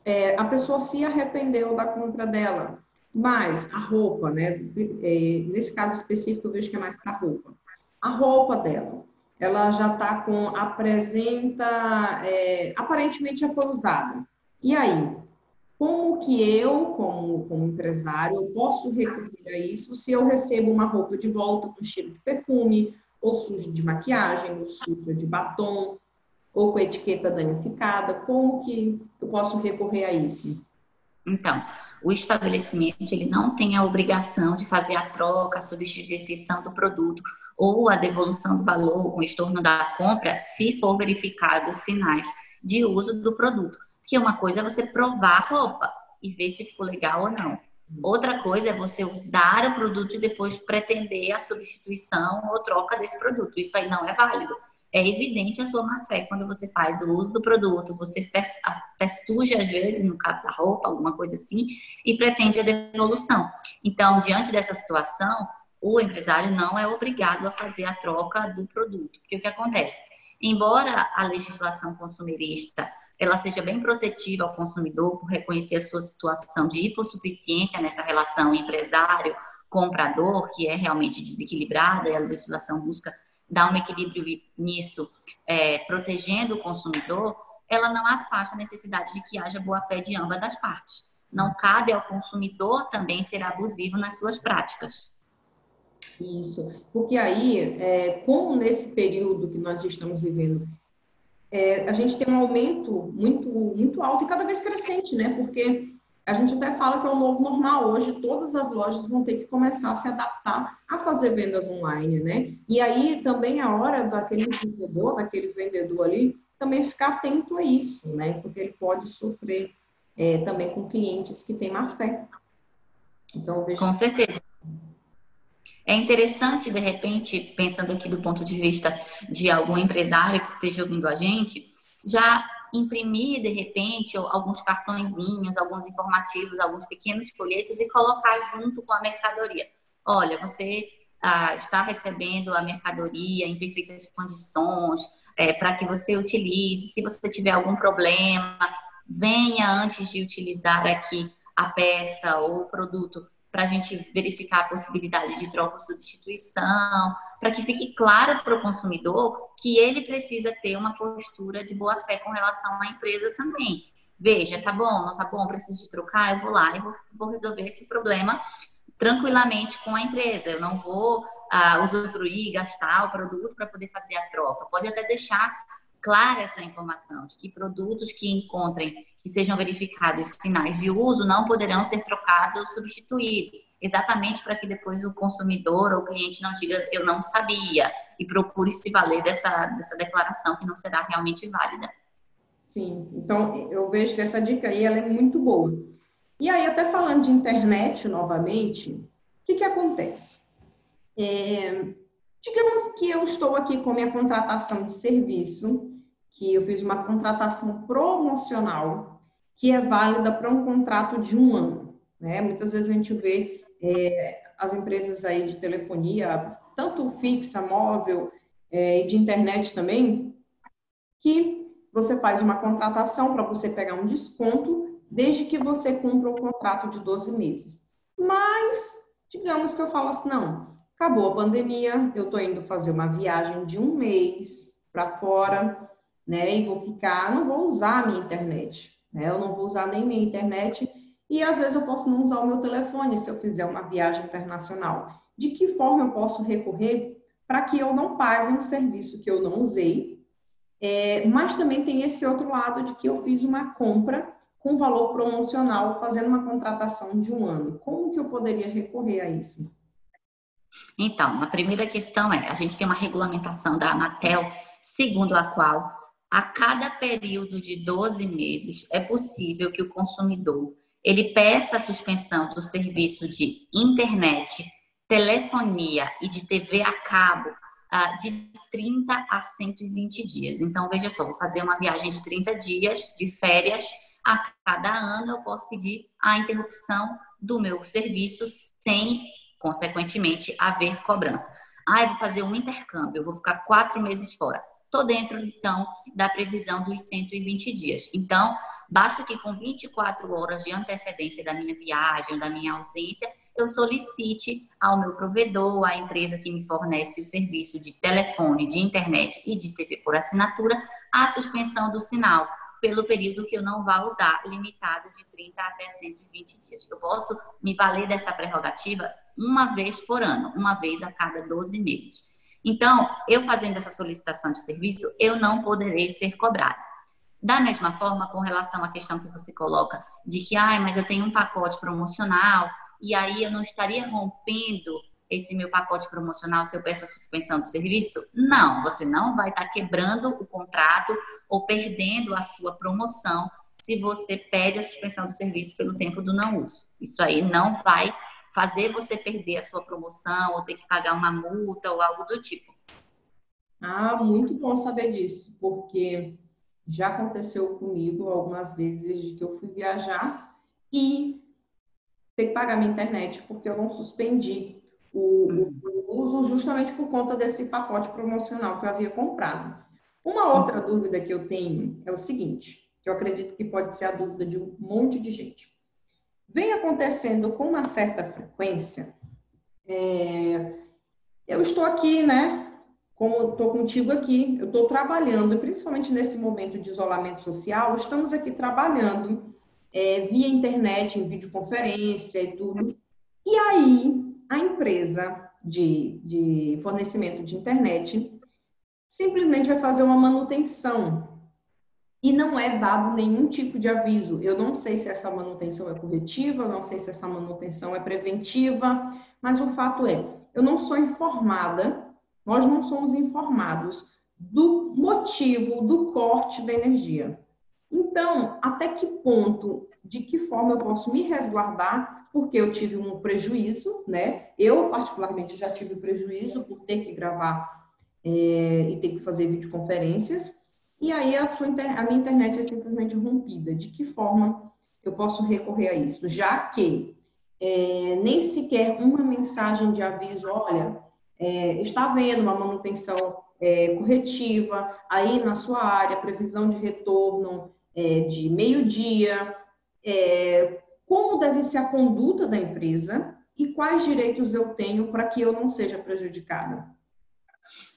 é, a pessoa se arrependeu da compra dela, mas a roupa, né? É, nesse caso específico, eu vejo que é mais a roupa. A roupa dela, ela já está com, apresenta, é, aparentemente já foi usada. E aí, como que eu, como, como empresário, eu posso recorrer a isso se eu recebo uma roupa de volta com cheiro de perfume, ou suja de maquiagem, ou suja de batom, ou com etiqueta danificada? Como que eu posso recorrer a isso? Então, o estabelecimento ele não tem a obrigação de fazer a troca, a substituição do produto ou a devolução do valor com estorno da compra se for verificados sinais de uso do produto. Que uma coisa é você provar a roupa e ver se ficou legal ou não. Outra coisa é você usar o produto e depois pretender a substituição ou troca desse produto. Isso aí não é válido. É evidente a sua má fé quando você faz o uso do produto, você até, até suja às vezes, no caso da roupa, alguma coisa assim, e pretende a devolução. Então, diante dessa situação, o empresário não é obrigado a fazer a troca do produto. Porque o que acontece? Embora a legislação consumerista ela seja bem protetiva ao consumidor por reconhecer a sua situação de hipossuficiência nessa relação empresário-comprador, que é realmente desequilibrada, e a legislação busca dar um equilíbrio nisso, é, protegendo o consumidor, ela não afasta a necessidade de que haja boa-fé de ambas as partes. Não cabe ao consumidor também ser abusivo nas suas práticas. Isso, porque aí, é, como nesse período que nós estamos vivendo, é, a gente tem um aumento muito, muito alto e cada vez crescente, né? Porque a gente até fala que é o novo normal. Hoje, todas as lojas vão ter que começar a se adaptar a fazer vendas online, né? E aí também é hora daquele vendedor, daquele vendedor ali, também ficar atento a isso, né? Porque ele pode sofrer é, também com clientes que têm má fé. Então, vejo... Com certeza. É interessante, de repente, pensando aqui do ponto de vista de algum empresário que esteja ouvindo a gente, já imprimir, de repente, alguns cartõezinhos, alguns informativos, alguns pequenos folhetos e colocar junto com a mercadoria. Olha, você ah, está recebendo a mercadoria em perfeitas condições é, para que você utilize. Se você tiver algum problema, venha antes de utilizar aqui a peça ou o produto para a gente verificar a possibilidade de troca ou substituição, para que fique claro para o consumidor que ele precisa ter uma postura de boa fé com relação à empresa também. Veja, tá bom, não tá bom, preciso de trocar, eu vou lá e vou, vou resolver esse problema tranquilamente com a empresa. Eu não vou ah, usufruir, gastar o produto para poder fazer a troca. Pode até deixar clara essa informação de que produtos que encontrem que sejam verificados sinais de uso não poderão ser trocados ou substituídos, exatamente para que depois o consumidor ou o cliente não diga eu não sabia e procure se valer dessa, dessa declaração que não será realmente válida. Sim, então eu vejo que essa dica aí ela é muito boa. E aí, até falando de internet novamente, o que, que acontece? É, digamos que eu estou aqui com minha contratação de serviço, que eu fiz uma contratação promocional, que é válida para um contrato de um ano. Né? Muitas vezes a gente vê é, as empresas aí de telefonia, tanto fixa, móvel é, e de internet também, que você faz uma contratação para você pegar um desconto, desde que você cumpra o contrato de 12 meses. Mas, digamos que eu falo assim, não, acabou a pandemia, eu estou indo fazer uma viagem de um mês para fora, né? E vou ficar, não vou usar a minha internet, né? Eu não vou usar nem minha internet e às vezes eu posso não usar o meu telefone se eu fizer uma viagem internacional. De que forma eu posso recorrer para que eu não pague um serviço que eu não usei? É, mas também tem esse outro lado de que eu fiz uma compra com valor promocional, fazendo uma contratação de um ano. Como que eu poderia recorrer a isso? Então, a primeira questão é: a gente tem uma regulamentação da Anatel, segundo a qual a cada período de 12 meses é possível que o consumidor ele peça a suspensão do serviço de internet, telefonia e de TV a cabo uh, de 30 a 120 dias. Então, veja só, vou fazer uma viagem de 30 dias de férias. A cada ano eu posso pedir a interrupção do meu serviço sem, consequentemente, haver cobrança. Ah, eu vou fazer um intercâmbio, eu vou ficar quatro meses fora estou dentro, então, da previsão dos 120 dias. Então, basta que com 24 horas de antecedência da minha viagem, da minha ausência, eu solicite ao meu provedor, à empresa que me fornece o serviço de telefone, de internet e de TV por assinatura, a suspensão do sinal pelo período que eu não vá usar, limitado de 30 até 120 dias. Eu posso me valer dessa prerrogativa uma vez por ano, uma vez a cada 12 meses. Então, eu fazendo essa solicitação de serviço, eu não poderei ser cobrado. Da mesma forma, com relação à questão que você coloca de que, ah, mas eu tenho um pacote promocional e aí eu não estaria rompendo esse meu pacote promocional se eu peço a suspensão do serviço? Não, você não vai estar quebrando o contrato ou perdendo a sua promoção se você pede a suspensão do serviço pelo tempo do não uso. Isso aí não vai fazer você perder a sua promoção ou ter que pagar uma multa ou algo do tipo. Ah, muito bom saber disso, porque já aconteceu comigo algumas vezes de que eu fui viajar e ter que pagar minha internet porque eu não suspendi o, o, uso justamente por conta desse pacote promocional que eu havia comprado. Uma outra dúvida que eu tenho é o seguinte, que eu acredito que pode ser a dúvida de um monte de gente vem acontecendo com uma certa frequência. É, eu estou aqui, né? Como estou contigo aqui, eu estou trabalhando, principalmente nesse momento de isolamento social, estamos aqui trabalhando é, via internet, em videoconferência e tudo. E aí, a empresa de, de fornecimento de internet simplesmente vai fazer uma manutenção e não é dado nenhum tipo de aviso. Eu não sei se essa manutenção é corretiva, não sei se essa manutenção é preventiva, mas o fato é, eu não sou informada, nós não somos informados do motivo do corte da energia. Então, até que ponto, de que forma eu posso me resguardar, porque eu tive um prejuízo, né? Eu, particularmente, já tive prejuízo por ter que gravar é, e ter que fazer videoconferências e aí a, sua, a minha internet é simplesmente rompida. De que forma eu posso recorrer a isso? Já que é, nem sequer uma mensagem de aviso, olha, é, está havendo uma manutenção é, corretiva aí na sua área, previsão de retorno é, de meio-dia, é, como deve ser a conduta da empresa e quais direitos eu tenho para que eu não seja prejudicada.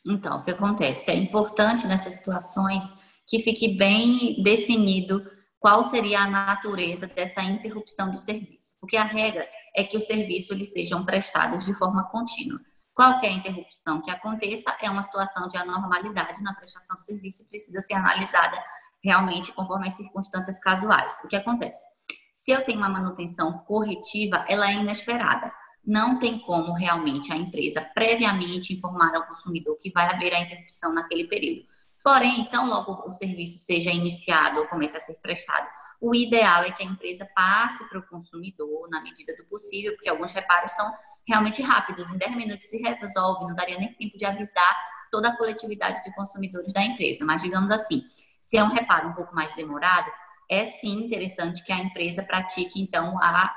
Então, o que acontece? É importante nessas situações que fique bem definido qual seria a natureza dessa interrupção do serviço, porque a regra é que os serviços eles sejam prestados de forma contínua. Qualquer interrupção que aconteça é uma situação de anormalidade na prestação do serviço e precisa ser analisada realmente conforme as circunstâncias casuais. O que acontece? Se eu tenho uma manutenção corretiva, ela é inesperada. Não tem como realmente a empresa previamente informar ao consumidor que vai haver a interrupção naquele período. Porém, então, logo o serviço seja iniciado ou comece a ser prestado, o ideal é que a empresa passe para o consumidor na medida do possível, porque alguns reparos são realmente rápidos, em 10 minutos se resolve, não daria nem tempo de avisar toda a coletividade de consumidores da empresa. Mas, digamos assim, se é um reparo um pouco mais demorado, é sim interessante que a empresa pratique, então, a,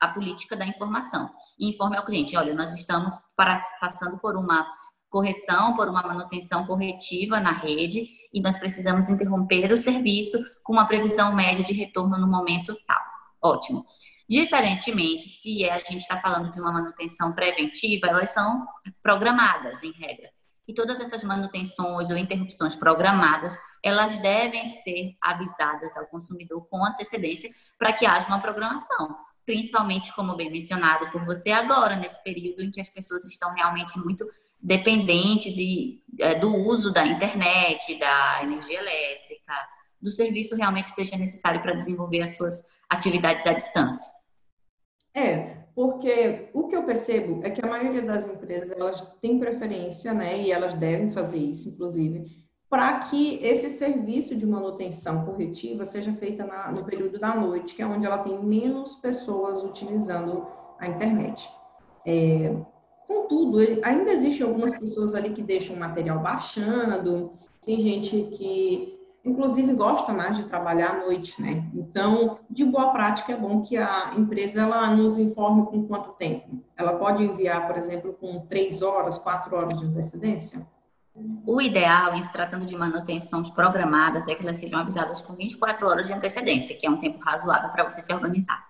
a política da informação. E informe ao cliente: olha, nós estamos passando por uma correção, por uma manutenção corretiva na rede e nós precisamos interromper o serviço com uma previsão média de retorno no momento tal. Ótimo. Diferentemente, se a gente está falando de uma manutenção preventiva, elas são programadas, em regra. E todas essas manutenções ou interrupções programadas, elas devem ser avisadas ao consumidor com antecedência para que haja uma programação. Principalmente, como bem mencionado por você agora, nesse período em que as pessoas estão realmente muito dependentes e, é, do uso da internet, da energia elétrica, do serviço realmente seja necessário para desenvolver as suas atividades à distância. É, porque o que eu percebo é que a maioria das empresas elas têm preferência, né, e elas devem fazer isso, inclusive, para que esse serviço de manutenção corretiva seja feita na, no período da noite, que é onde ela tem menos pessoas utilizando a internet. É, contudo, ainda existem algumas pessoas ali que deixam o material baixando, tem gente que inclusive gosta mais de trabalhar à noite, né? Então, de boa prática, é bom que a empresa ela nos informe com quanto tempo. Ela pode enviar, por exemplo, com três horas, quatro horas de antecedência? O ideal, em se tratando de manutenções programadas, é que elas sejam avisadas com 24 horas de antecedência, que é um tempo razoável para você se organizar.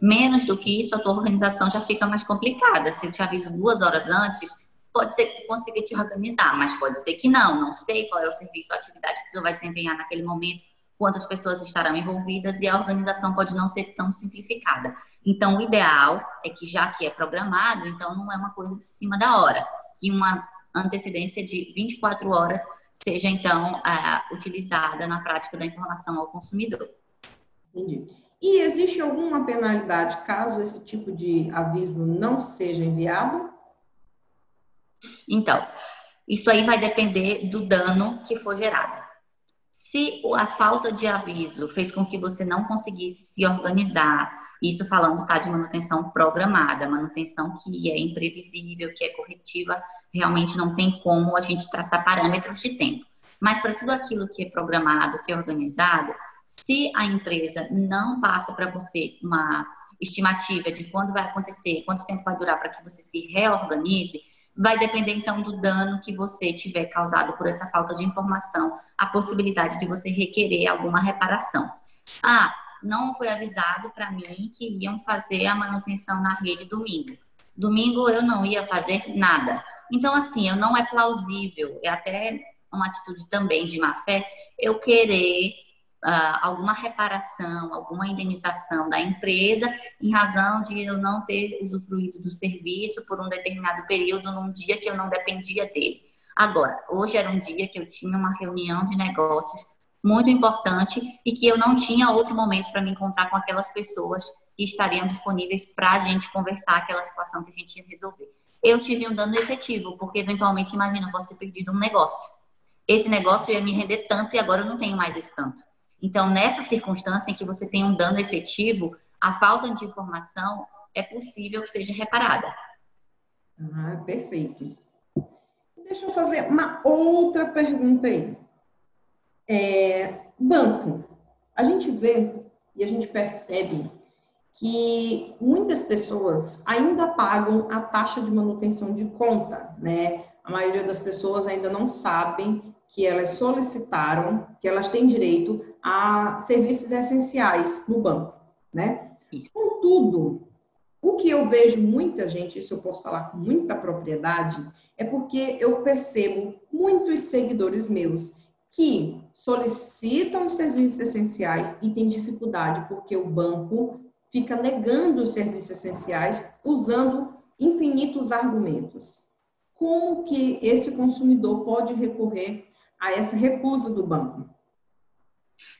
Menos do que isso, a tua organização já fica mais complicada. Se eu te aviso duas horas antes, Pode ser que tu consiga te organizar, mas pode ser que não. Não sei qual é o serviço ou atividade que tu vai desempenhar naquele momento, quantas pessoas estarão envolvidas e a organização pode não ser tão simplificada. Então, o ideal é que, já que é programado, então não é uma coisa de cima da hora, que uma antecedência de 24 horas seja, então, uh, utilizada na prática da informação ao consumidor. Entendi. E existe alguma penalidade caso esse tipo de aviso não seja enviado? Então, isso aí vai depender do dano que for gerado. Se a falta de aviso fez com que você não conseguisse se organizar, isso falando tá de manutenção programada, manutenção que é imprevisível, que é corretiva, realmente não tem como a gente traçar parâmetros de tempo. Mas para tudo aquilo que é programado, que é organizado, se a empresa não passa para você uma estimativa de quando vai acontecer, quanto tempo vai durar para que você se reorganize, Vai depender então do dano que você tiver causado por essa falta de informação, a possibilidade de você requerer alguma reparação. Ah, não foi avisado para mim que iam fazer a manutenção na rede domingo. Domingo eu não ia fazer nada. Então, assim, eu não é plausível, é até uma atitude também de má fé, eu querer uh, alguma reparação, alguma indenização da empresa em razão de eu não ter usufruído do serviço por um determinado período num dia que eu não dependia dele. Agora, hoje era um dia que eu tinha uma reunião de negócios muito importante e que eu não tinha outro momento para me encontrar com aquelas pessoas que estariam disponíveis para a gente conversar aquela situação que a gente ia resolver. Eu tive um dano efetivo, porque eventualmente, imagina, eu posso ter perdido um negócio. Esse negócio ia me render tanto e agora eu não tenho mais esse tanto. Então, nessa circunstância em que você tem um dano efetivo, a falta de informação é possível que seja reparada. Ah, perfeito. Deixa eu fazer uma outra pergunta aí. É, banco. A gente vê e a gente percebe que muitas pessoas ainda pagam a taxa de manutenção de conta, né? A maioria das pessoas ainda não sabem que elas solicitaram, que elas têm direito a serviços essenciais no banco, né? Isso. Contudo, o que eu vejo muita gente, isso eu posso falar com muita propriedade, é porque eu percebo muitos seguidores meus que solicitam serviços essenciais e têm dificuldade porque o banco fica negando os serviços essenciais usando infinitos argumentos. como que esse consumidor pode recorrer a essa recusa do banco?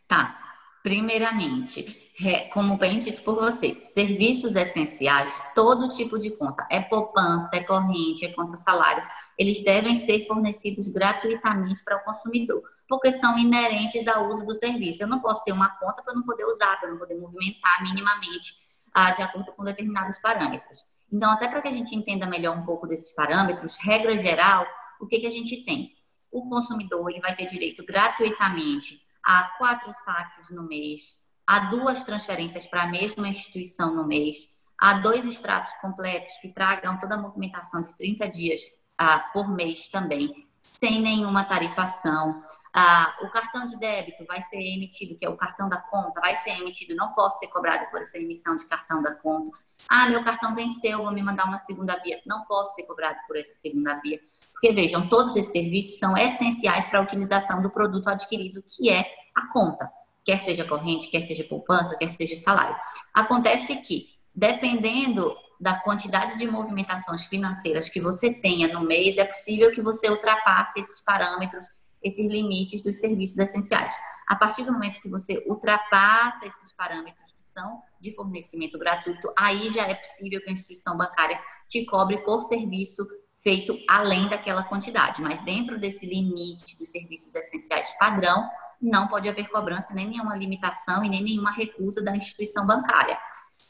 Tá. Primeiramente, como bem dito por você, serviços essenciais, todo tipo de conta, é poupança, é corrente, é conta salário, eles devem ser fornecidos gratuitamente para o consumidor, porque são inerentes ao uso do serviço. Eu não posso ter uma conta para não poder usar, para não poder movimentar minimamente ah, de acordo com determinados parâmetros. Então, até para que a gente entenda melhor um pouco desses parâmetros, regra geral, o que, que a gente tem? O consumidor ele vai ter direito gratuitamente a quatro saques no mês, a duas transferências para a mesma instituição no mês, a dois extratos completos que tragam toda a movimentação de 30 dias ah, por mês também, sem nenhuma tarifação. Ah, o cartão de débito vai ser emitido, que é o cartão da conta, vai ser emitido, não posso ser cobrado por essa emissão de cartão da conta. Ah, meu cartão venceu, vou me mandar uma segunda via. Não posso ser cobrado por essa segunda via. Porque vejam, todos esses serviços são essenciais para a utilização do produto adquirido, que é a conta, quer seja corrente, quer seja poupança, quer seja salário. Acontece que, dependendo da quantidade de movimentações financeiras que você tenha no mês, é possível que você ultrapasse esses parâmetros, esses limites dos serviços essenciais. A partir do momento que você ultrapassa esses parâmetros que são de fornecimento gratuito, aí já é possível que a instituição bancária te cobre por serviço feito além daquela quantidade, mas dentro desse limite dos serviços essenciais padrão, não pode haver cobrança, nem nenhuma limitação e nem nenhuma recusa da instituição bancária.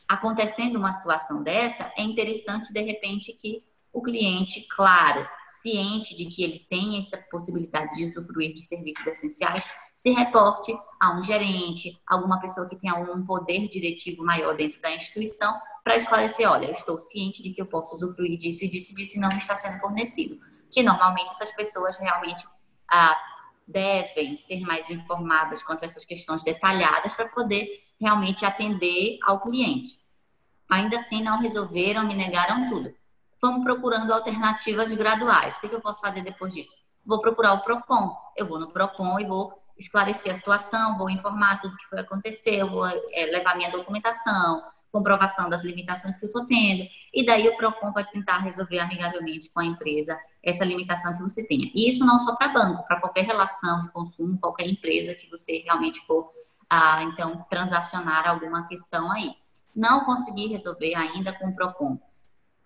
Acontecendo uma situação dessa, é interessante, de repente, que o cliente, claro, ciente de que ele tem essa possibilidade de usufruir de serviços essenciais, se reporte a um gerente, alguma pessoa que tenha um poder diretivo maior dentro da instituição, para esclarecer, olha, eu estou ciente de que eu posso usufruir disso e disso e disso e não está sendo fornecido. Que normalmente essas pessoas realmente ah, devem ser mais informadas quanto a essas questões detalhadas para poder realmente atender ao cliente. Ainda assim, não resolveram, me negaram tudo. Vamos procurando alternativas graduais. O que eu posso fazer depois disso? Vou procurar o PROCON. Eu vou no PROCON e vou esclarecer a situação, vou informar tudo o que foi acontecer, vou é, levar minha documentação, comprovação das limitações que eu estou tendo, e daí o PROCON vai tentar resolver amigavelmente com a empresa essa limitação que você tenha. E isso não só para banco, para qualquer relação de consumo, qualquer empresa que você realmente for, ah, então, transacionar alguma questão aí. Não conseguir resolver ainda com o PROCON.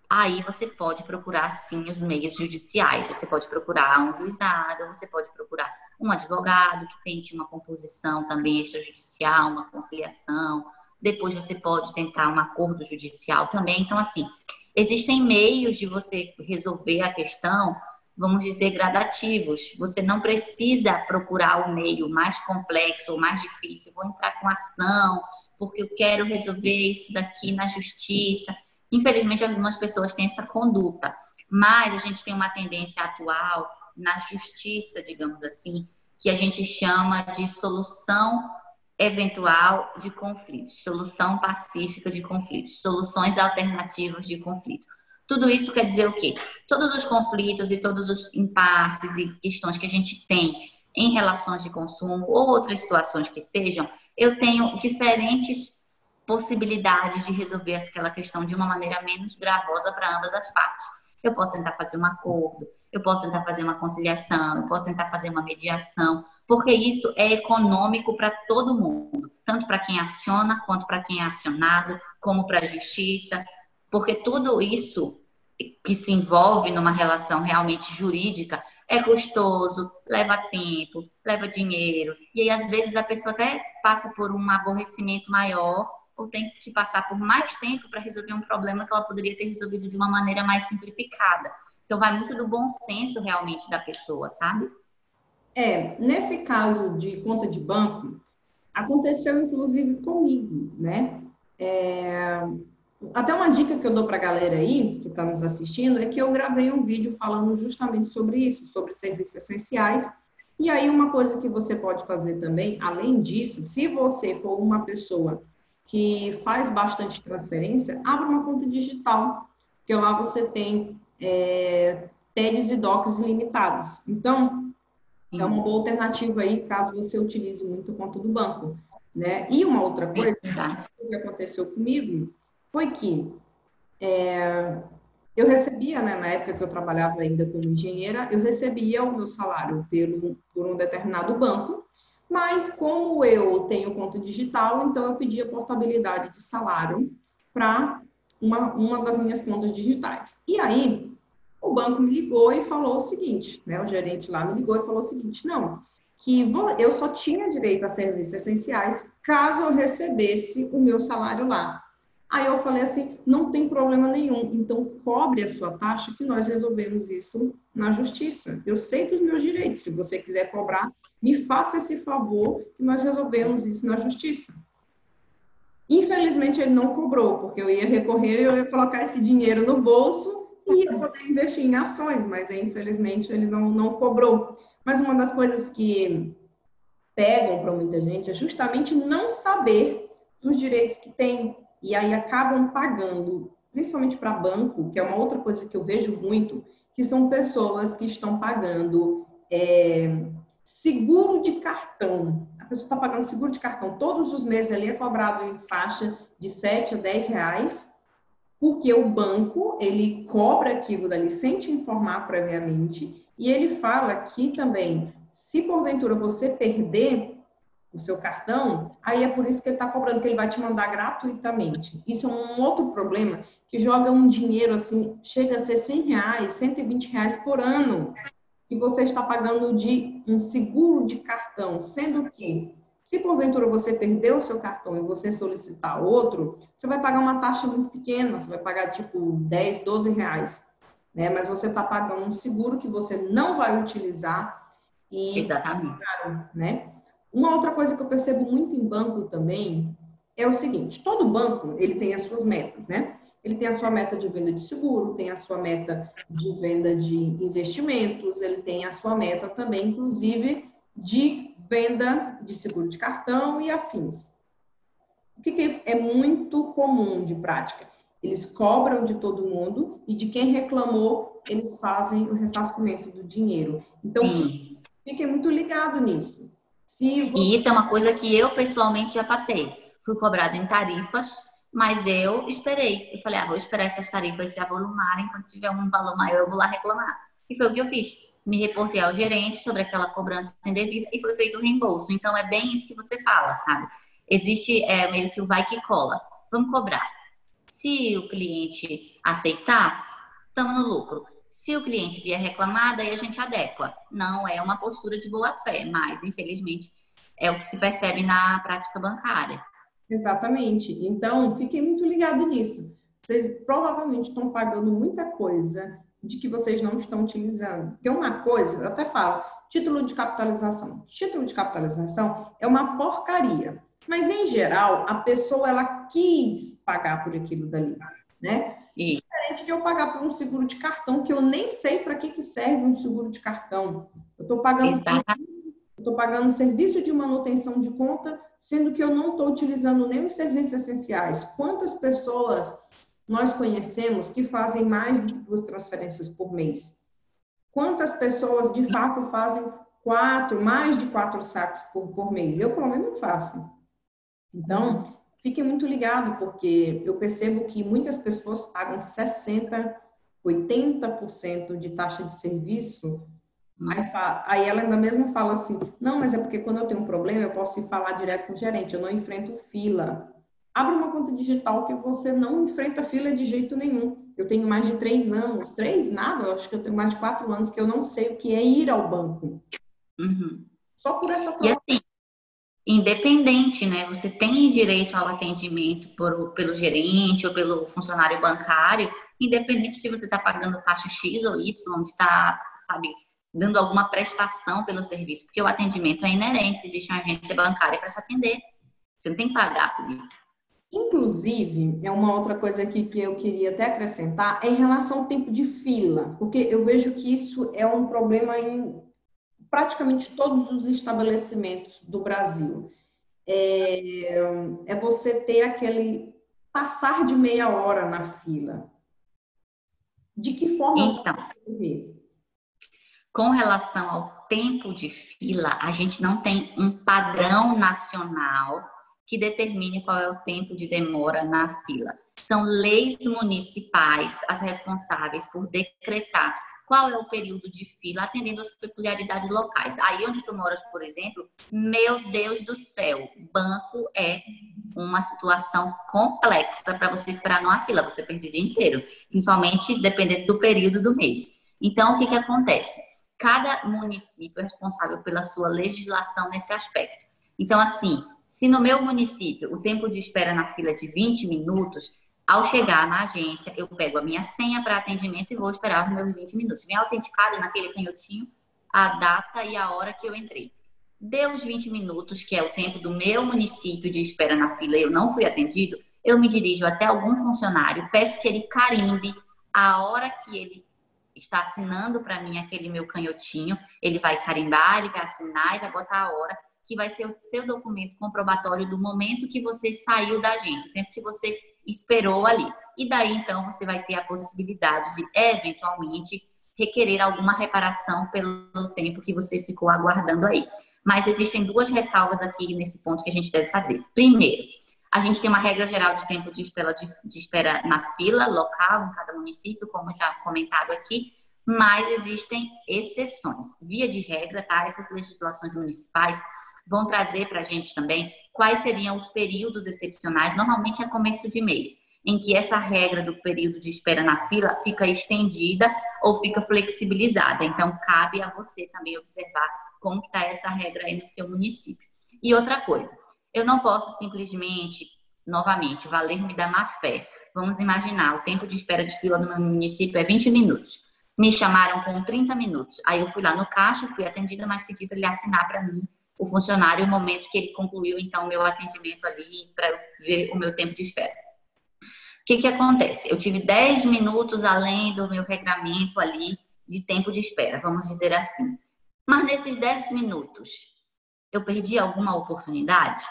Aí você pode procurar, sim, os meios judiciais. Você pode procurar um juizado, você pode procurar um advogado que tente uma composição também extrajudicial, uma conciliação, depois você pode tentar um acordo judicial também. Então, assim, existem meios de você resolver a questão, vamos dizer, gradativos. Você não precisa procurar o meio mais complexo ou mais difícil. Vou entrar com ação, porque eu quero resolver isso daqui na justiça. Infelizmente, algumas pessoas têm essa conduta, mas a gente tem uma tendência atual na justiça, digamos assim, que a gente chama de solução eventual de conflitos, solução pacífica de conflitos, soluções alternativas de conflito. Tudo isso quer dizer o quê? Todos os conflitos e todos os impasses e questões que a gente tem em relações de consumo ou outras situações que sejam, eu tenho diferentes possibilidades de resolver aquela questão de uma maneira menos gravosa para ambas as partes. Eu posso tentar fazer um acordo, eu posso tentar fazer uma conciliação, eu posso tentar fazer uma mediação, porque isso é econômico para todo mundo, tanto para quem aciona, quanto para quem é acionado, como para a justiça, porque tudo isso que se envolve numa relação realmente jurídica é custoso, leva tempo, leva dinheiro, e aí às vezes a pessoa até passa por um aborrecimento maior ou tem que passar por mais tempo para resolver um problema que ela poderia ter resolvido de uma maneira mais simplificada. Então vai muito do bom senso realmente da pessoa, sabe? É, nesse caso de conta de banco, aconteceu inclusive comigo, né? É, até uma dica que eu dou para a galera aí, que está nos assistindo, é que eu gravei um vídeo falando justamente sobre isso, sobre serviços essenciais. E aí, uma coisa que você pode fazer também, além disso, se você for uma pessoa que faz bastante transferência, abra uma conta digital, porque lá você tem é, TEDs e DOCs ilimitados. Então, é uma boa alternativa aí, caso você utilize muito a conta do banco. Né? E uma outra coisa é que aconteceu comigo foi que é, eu recebia, né, na época que eu trabalhava ainda como engenheira, eu recebia o meu salário pelo, por um determinado banco, mas como eu tenho conta digital, então eu pedia portabilidade de salário para uma, uma das minhas contas digitais. E aí, o banco me ligou e falou o seguinte, né, o gerente lá me ligou e falou o seguinte, não, que eu só tinha direito a serviços essenciais caso eu recebesse o meu salário lá. Aí eu falei assim, não tem problema nenhum, então cobre a sua taxa que nós resolvemos isso na justiça. Eu sei dos meus direitos, se você quiser cobrar, me faça esse favor que nós resolvemos isso na justiça. Infelizmente ele não cobrou, porque eu ia recorrer, eu ia colocar esse dinheiro no bolso e ia poder investir em ações, mas infelizmente ele não, não cobrou. Mas uma das coisas que pegam para muita gente é justamente não saber dos direitos que tem e aí acabam pagando, principalmente para banco, que é uma outra coisa que eu vejo muito, que são pessoas que estão pagando é, seguro de cartão. A pessoa está pagando seguro de cartão todos os meses ali é cobrado em faixa de 7 a 10 reais, porque o banco ele cobra aquilo dali sem te informar previamente e ele fala que também, se porventura você perder o seu cartão, aí é por isso que ele está cobrando, que ele vai te mandar gratuitamente. Isso é um outro problema, que joga um dinheiro assim, chega a ser 100 reais, 120 reais por ano, que você está pagando de um seguro de cartão, sendo que, se porventura você perdeu o seu cartão e você solicitar outro, você vai pagar uma taxa muito pequena, você vai pagar tipo 10, 12 reais, né? Mas você está pagando um seguro que você não vai utilizar e Exatamente. Né? Uma outra coisa que eu percebo muito em banco também é o seguinte: todo banco ele tem as suas metas, né? Ele tem a sua meta de venda de seguro, tem a sua meta de venda de investimentos, ele tem a sua meta também, inclusive, de venda de seguro de cartão e afins. O que, que é muito comum de prática? Eles cobram de todo mundo e de quem reclamou, eles fazem o ressarcimento do dinheiro. Então, fique fiquem muito ligado nisso. Você... E isso é uma coisa que eu pessoalmente já passei. Fui cobrada em tarifas, mas eu esperei. Eu falei, ah, vou esperar essas tarifas se avolumarem. Quando tiver um valor maior, eu vou lá reclamar. E foi o que eu fiz. Me reportei ao gerente sobre aquela cobrança indevida e foi feito o reembolso. Então, é bem isso que você fala, sabe? Existe é, meio que o vai que cola. Vamos cobrar. Se o cliente aceitar, estamos no lucro. Se o cliente vier reclamar, daí a gente adequa. Não é uma postura de boa fé, mas infelizmente é o que se percebe na prática bancária. Exatamente. Então, fiquem muito ligados nisso. Vocês provavelmente estão pagando muita coisa de que vocês não estão utilizando. Porque uma coisa, eu até falo, título de capitalização. Título de capitalização é uma porcaria. Mas, em geral, a pessoa, ela quis pagar por aquilo dali, né? Diferente de eu pagar por um seguro de cartão, que eu nem sei para que, que serve um seguro de cartão. Eu estou pagando, eu pagando serviço de manutenção de conta, sendo que eu não estou utilizando nem os serviços essenciais. Quantas pessoas nós conhecemos que fazem mais do que duas transferências por mês? Quantas pessoas de fato fazem quatro, mais de quatro saques por, por mês? Eu, pelo menos, não faço. Então, fiquem muito ligados, porque eu percebo que muitas pessoas pagam 60%, 80% de taxa de serviço. Aí, aí, ela ainda mesmo fala assim: não, mas é porque quando eu tenho um problema, eu posso ir falar direto com o gerente, eu não enfrento fila. Abra uma conta digital que você não enfrenta fila de jeito nenhum. Eu tenho mais de três anos, três nada, eu acho que eu tenho mais de quatro anos que eu não sei o que é ir ao banco. Uhum. Só por essa prova. E assim, independente, né? Você tem direito ao atendimento por, pelo gerente ou pelo funcionário bancário, independente se você está pagando taxa X ou Y, de está, sabe, dando alguma prestação pelo serviço, porque o atendimento é inerente, se existe uma agência bancária para te atender. Você não tem que pagar por isso. Inclusive, é uma outra coisa aqui que eu queria até acrescentar, é em relação ao tempo de fila, porque eu vejo que isso é um problema em praticamente todos os estabelecimentos do Brasil. É, é você ter aquele passar de meia hora na fila. De que forma então, com relação ao tempo de fila, a gente não tem um padrão nacional que determine qual é o tempo de demora na fila. São leis municipais as responsáveis por decretar qual é o período de fila, atendendo às peculiaridades locais. Aí onde tu moras, por exemplo, meu Deus do céu, banco é uma situação complexa para você esperar numa fila, você perde o dia inteiro, principalmente dependendo do período do mês. Então, o que, que acontece? Cada município é responsável pela sua legislação nesse aspecto. Então, assim, se no meu município o tempo de espera na fila é de 20 minutos, ao chegar na agência, eu pego a minha senha para atendimento e vou esperar os meus 20 minutos. Vem autenticado naquele canhotinho a data e a hora que eu entrei. Deu os 20 minutos, que é o tempo do meu município de espera na fila, eu não fui atendido, eu me dirijo até algum funcionário, peço que ele carimbe a hora que ele está assinando para mim aquele meu canhotinho, ele vai carimbar, ele vai assinar e vai botar a hora, que vai ser o seu documento comprobatório do momento que você saiu da agência, o tempo que você esperou ali. E daí, então, você vai ter a possibilidade de, eventualmente, requerer alguma reparação pelo tempo que você ficou aguardando aí. Mas existem duas ressalvas aqui nesse ponto que a gente deve fazer. Primeiro, a gente tem uma regra geral de tempo de espera, de, de espera na fila local, em cada município, como já comentado aqui, mas existem exceções. Via de regra, tá? Essas legislações municipais vão trazer para a gente também quais seriam os períodos excepcionais, normalmente é começo de mês, em que essa regra do período de espera na fila fica estendida ou fica flexibilizada. Então, cabe a você também observar como está essa regra aí no seu município. E outra coisa, eu não posso simplesmente, novamente, valer-me da má fé. Vamos imaginar, o tempo de espera de fila no meu município é 20 minutos. Me chamaram com 30 minutos. Aí eu fui lá no caixa, fui atendida, mas pedi para ele assinar para mim o funcionário no momento que ele concluiu, então, o meu atendimento ali para ver o meu tempo de espera. O que, que acontece? Eu tive 10 minutos além do meu regramento ali de tempo de espera, vamos dizer assim. Mas nesses 10 minutos, eu perdi alguma oportunidade?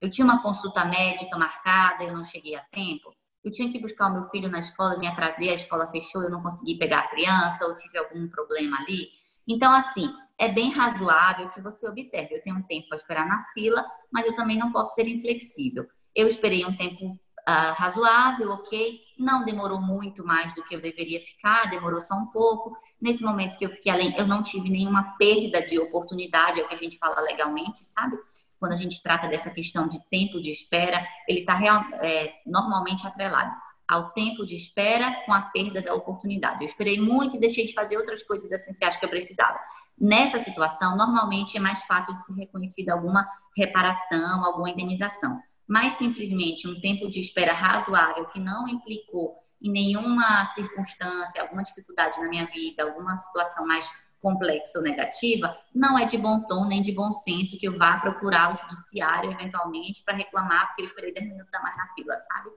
Eu tinha uma consulta médica marcada, eu não cheguei a tempo? Eu tinha que buscar o meu filho na escola, me atrasei, a escola fechou, eu não consegui pegar a criança, ou tive algum problema ali? Então, assim, é bem razoável que você observe. Eu tenho um tempo para esperar na fila, mas eu também não posso ser inflexível. Eu esperei um tempo uh, razoável, ok? Não demorou muito mais do que eu deveria ficar, demorou só um pouco. Nesse momento que eu fiquei além, eu não tive nenhuma perda de oportunidade, é o que a gente fala legalmente, sabe? Quando a gente trata dessa questão de tempo de espera, ele está é, normalmente atrelado ao tempo de espera com a perda da oportunidade. Eu esperei muito e deixei de fazer outras coisas essenciais que eu precisava. Nessa situação, normalmente é mais fácil de ser reconhecida alguma reparação, alguma indenização. Mas simplesmente um tempo de espera razoável que não implicou em nenhuma circunstância, alguma dificuldade na minha vida, alguma situação mais complexa ou negativa, não é de bom tom nem de bom senso que eu vá procurar o judiciário eventualmente para reclamar porque eu esperei 10 minutos a mais na fila, sabe?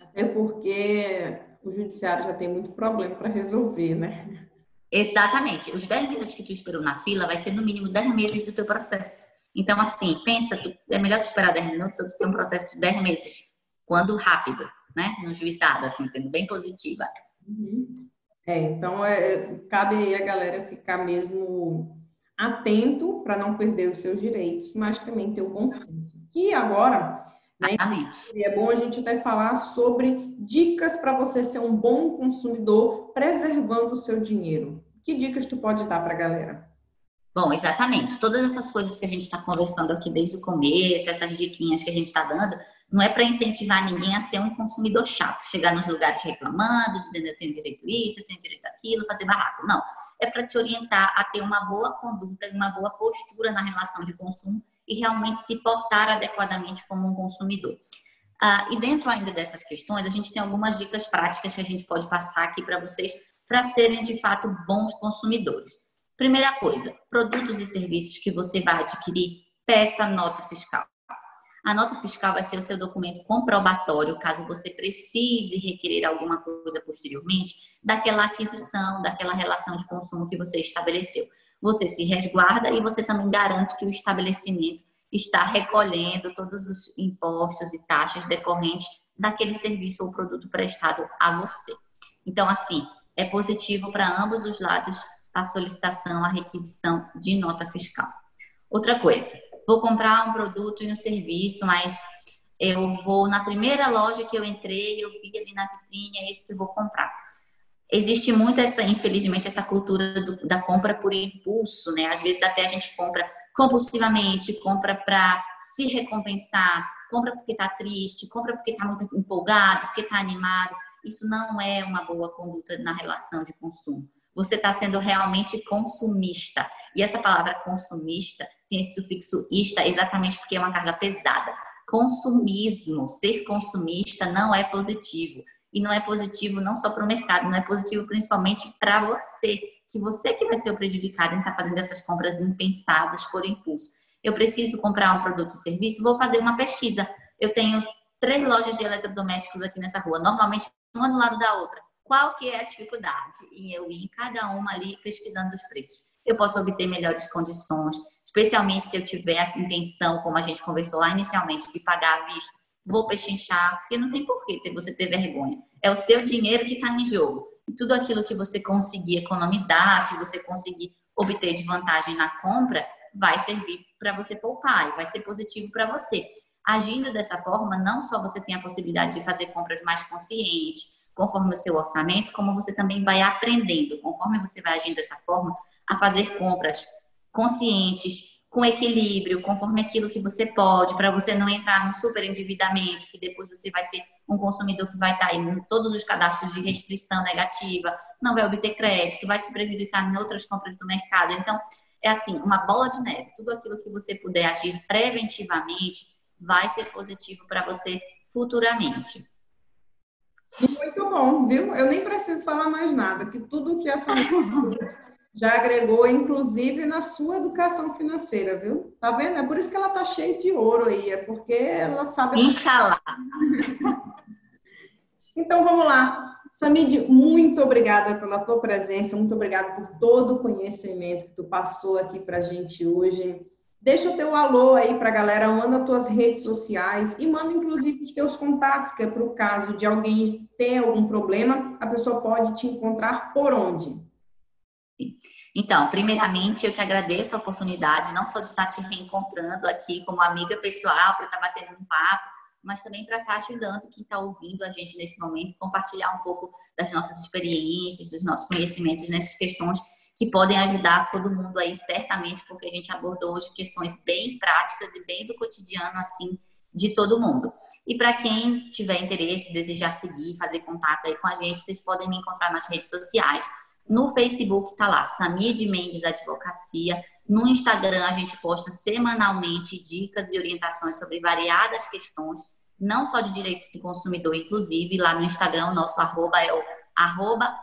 Até porque o judiciário já tem muito problema para resolver, né? Exatamente. Os 10 minutos que tu esperou na fila vai ser no mínimo 10 meses do teu processo. Então, assim, pensa, tu, é melhor tu esperar 10 minutos ou tu ter um processo de 10 meses, quando rápido, né? No juizado, assim, sendo bem positiva. Uhum. É, então, é, cabe aí a galera ficar mesmo atento para não perder os seus direitos, mas também ter o bom senso. Que agora, né, é bom a gente até falar sobre dicas para você ser um bom consumidor preservando o seu dinheiro. Que dicas tu pode dar para a galera? Bom, exatamente. Todas essas coisas que a gente está conversando aqui desde o começo, essas diquinhas que a gente está dando, não é para incentivar ninguém a ser um consumidor chato, chegar nos lugares reclamando, dizendo eu tenho direito a isso, eu tenho direito àquilo, fazer barraco. Não. É para te orientar a ter uma boa conduta, uma boa postura na relação de consumo e realmente se portar adequadamente como um consumidor. Ah, e dentro ainda dessas questões, a gente tem algumas dicas práticas que a gente pode passar aqui para vocês para serem de fato bons consumidores. Primeira coisa, produtos e serviços que você vai adquirir, peça nota fiscal. A nota fiscal vai ser o seu documento comprobatório, caso você precise requerer alguma coisa posteriormente, daquela aquisição, daquela relação de consumo que você estabeleceu. Você se resguarda e você também garante que o estabelecimento está recolhendo todos os impostos e taxas decorrentes daquele serviço ou produto prestado a você. Então, assim, é positivo para ambos os lados a solicitação, a requisição de nota fiscal. Outra coisa, vou comprar um produto e um serviço, mas eu vou na primeira loja que eu entrei, eu vi ali na vitrine, é esse que eu vou comprar. Existe muito essa, infelizmente, essa cultura do, da compra por impulso, né? Às vezes até a gente compra compulsivamente, compra para se recompensar, compra porque está triste, compra porque está muito empolgado, porque está animado. Isso não é uma boa conduta na relação de consumo. Você está sendo realmente consumista. E essa palavra consumista tem esse sufixo ista exatamente porque é uma carga pesada. Consumismo, ser consumista não é positivo. E não é positivo não só para o mercado, não é positivo principalmente para você, que você que vai ser o prejudicado em estar tá fazendo essas compras impensadas por impulso. Eu preciso comprar um produto ou serviço, vou fazer uma pesquisa. Eu tenho três lojas de eletrodomésticos aqui nessa rua, normalmente uma do lado da outra. Qual que é a dificuldade? E eu ir em cada uma ali pesquisando os preços. Eu posso obter melhores condições, especialmente se eu tiver a intenção, como a gente conversou lá inicialmente, de pagar à vista. Vou pechinchar, porque não tem porquê você ter vergonha. É o seu dinheiro que está em jogo. Tudo aquilo que você conseguir economizar, que você conseguir obter de vantagem na compra, vai servir para você poupar e vai ser positivo para você. Agindo dessa forma, não só você tem a possibilidade de fazer compras mais conscientes, conforme o seu orçamento, como você também vai aprendendo, conforme você vai agindo dessa forma, a fazer compras conscientes, com equilíbrio, conforme aquilo que você pode, para você não entrar num super endividamento, que depois você vai ser um consumidor que vai estar em todos os cadastros de restrição negativa, não vai obter crédito, vai se prejudicar em outras compras do mercado. Então, é assim, uma bola de neve. Tudo aquilo que você puder agir preventivamente vai ser positivo para você futuramente. Muito bom, viu? Eu nem preciso falar mais nada, que tudo que essa já agregou, inclusive na sua educação financeira, viu? Tá vendo? É por isso que ela tá cheia de ouro aí, é porque ela sabe. Inxalá! então vamos lá. Samid, muito obrigada pela tua presença, muito obrigada por todo o conhecimento que tu passou aqui para a gente hoje. Deixa o teu alô aí para a galera, manda tuas redes sociais e manda inclusive os teus contatos, que é para o caso de alguém ter algum problema, a pessoa pode te encontrar por onde? Então, primeiramente, eu que agradeço a oportunidade, não só de estar te reencontrando aqui como amiga pessoal, para estar batendo um papo, mas também para estar tá ajudando quem está ouvindo a gente nesse momento, compartilhar um pouco das nossas experiências, dos nossos conhecimentos nessas questões que podem ajudar todo mundo aí, certamente, porque a gente abordou hoje questões bem práticas e bem do cotidiano, assim, de todo mundo. E para quem tiver interesse, desejar seguir, fazer contato aí com a gente, vocês podem me encontrar nas redes sociais. No Facebook tá lá, Samir de Mendes Advocacia. No Instagram a gente posta semanalmente dicas e orientações sobre variadas questões não só de direito do consumidor, inclusive lá no Instagram, o nosso arroba é o arroba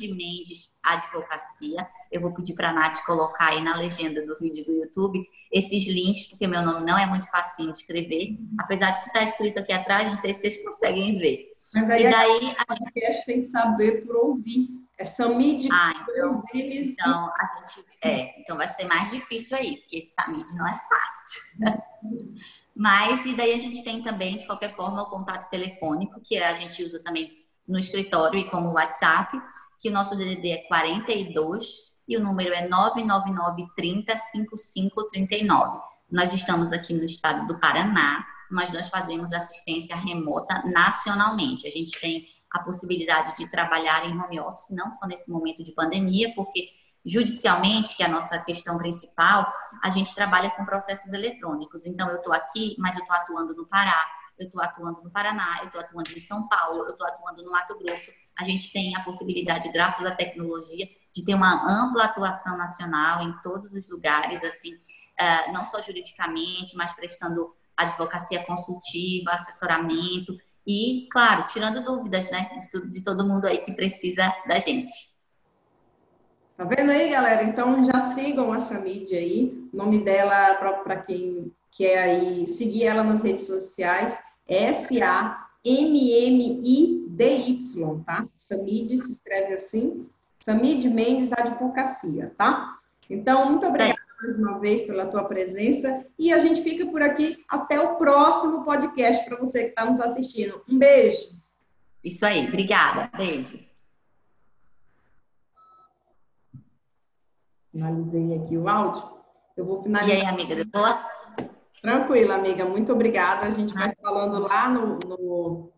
Mendes Advocacia. Eu vou pedir para a Nath colocar aí na legenda do vídeo do YouTube esses links, porque meu nome não é muito fácil de escrever, apesar de que está escrito aqui atrás, não sei se vocês conseguem ver. Mas aí e daí a gente tem que saber por ouvir. É Samid ah, então, então, a gente, é, então vai ser mais difícil aí, porque esse Samid não é fácil. Mas, e daí a gente tem também, de qualquer forma, o contato telefônico, que a gente usa também no escritório e como WhatsApp, que o nosso DDD é 42 e o número é 999 30 5539. Nós estamos aqui no estado do Paraná, mas nós fazemos assistência remota nacionalmente. A gente tem a possibilidade de trabalhar em home office, não só nesse momento de pandemia, porque judicialmente, que é a nossa questão principal, a gente trabalha com processos eletrônicos. Então, eu estou aqui, mas eu estou atuando no Pará, eu estou atuando no Paraná, eu estou atuando em São Paulo, eu estou atuando no Mato Grosso. A gente tem a possibilidade, graças à tecnologia, de ter uma ampla atuação nacional em todos os lugares, assim, uh, não só juridicamente, mas prestando advocacia consultiva, assessoramento e, claro, tirando dúvidas, né, de, de todo mundo aí que precisa da gente. Tá vendo aí, galera? Então já sigam essa mídia aí. O nome dela, para quem quer aí seguir ela nas redes sociais, é S-A-M-M-I-D-Y, tá? Samid se escreve assim. Samid Mendes Advocacia, tá? Então, muito obrigada mais uma vez pela tua presença e a gente fica por aqui até o próximo podcast para você que está nos assistindo. Um beijo. Isso aí, obrigada. Beijo. Finalizei aqui o áudio. Eu vou finalizar. E aí, amiga, de boa? Tranquilo, amiga. Muito obrigada. A gente vai falando lá no, no,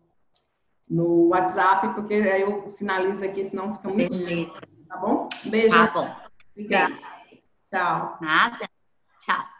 no, WhatsApp, porque aí eu finalizo aqui, senão fica muito. Beleza. Tá bom? Beijo. Tá bom. Obrigada. Beijo. Tchau. Nada. Tchau.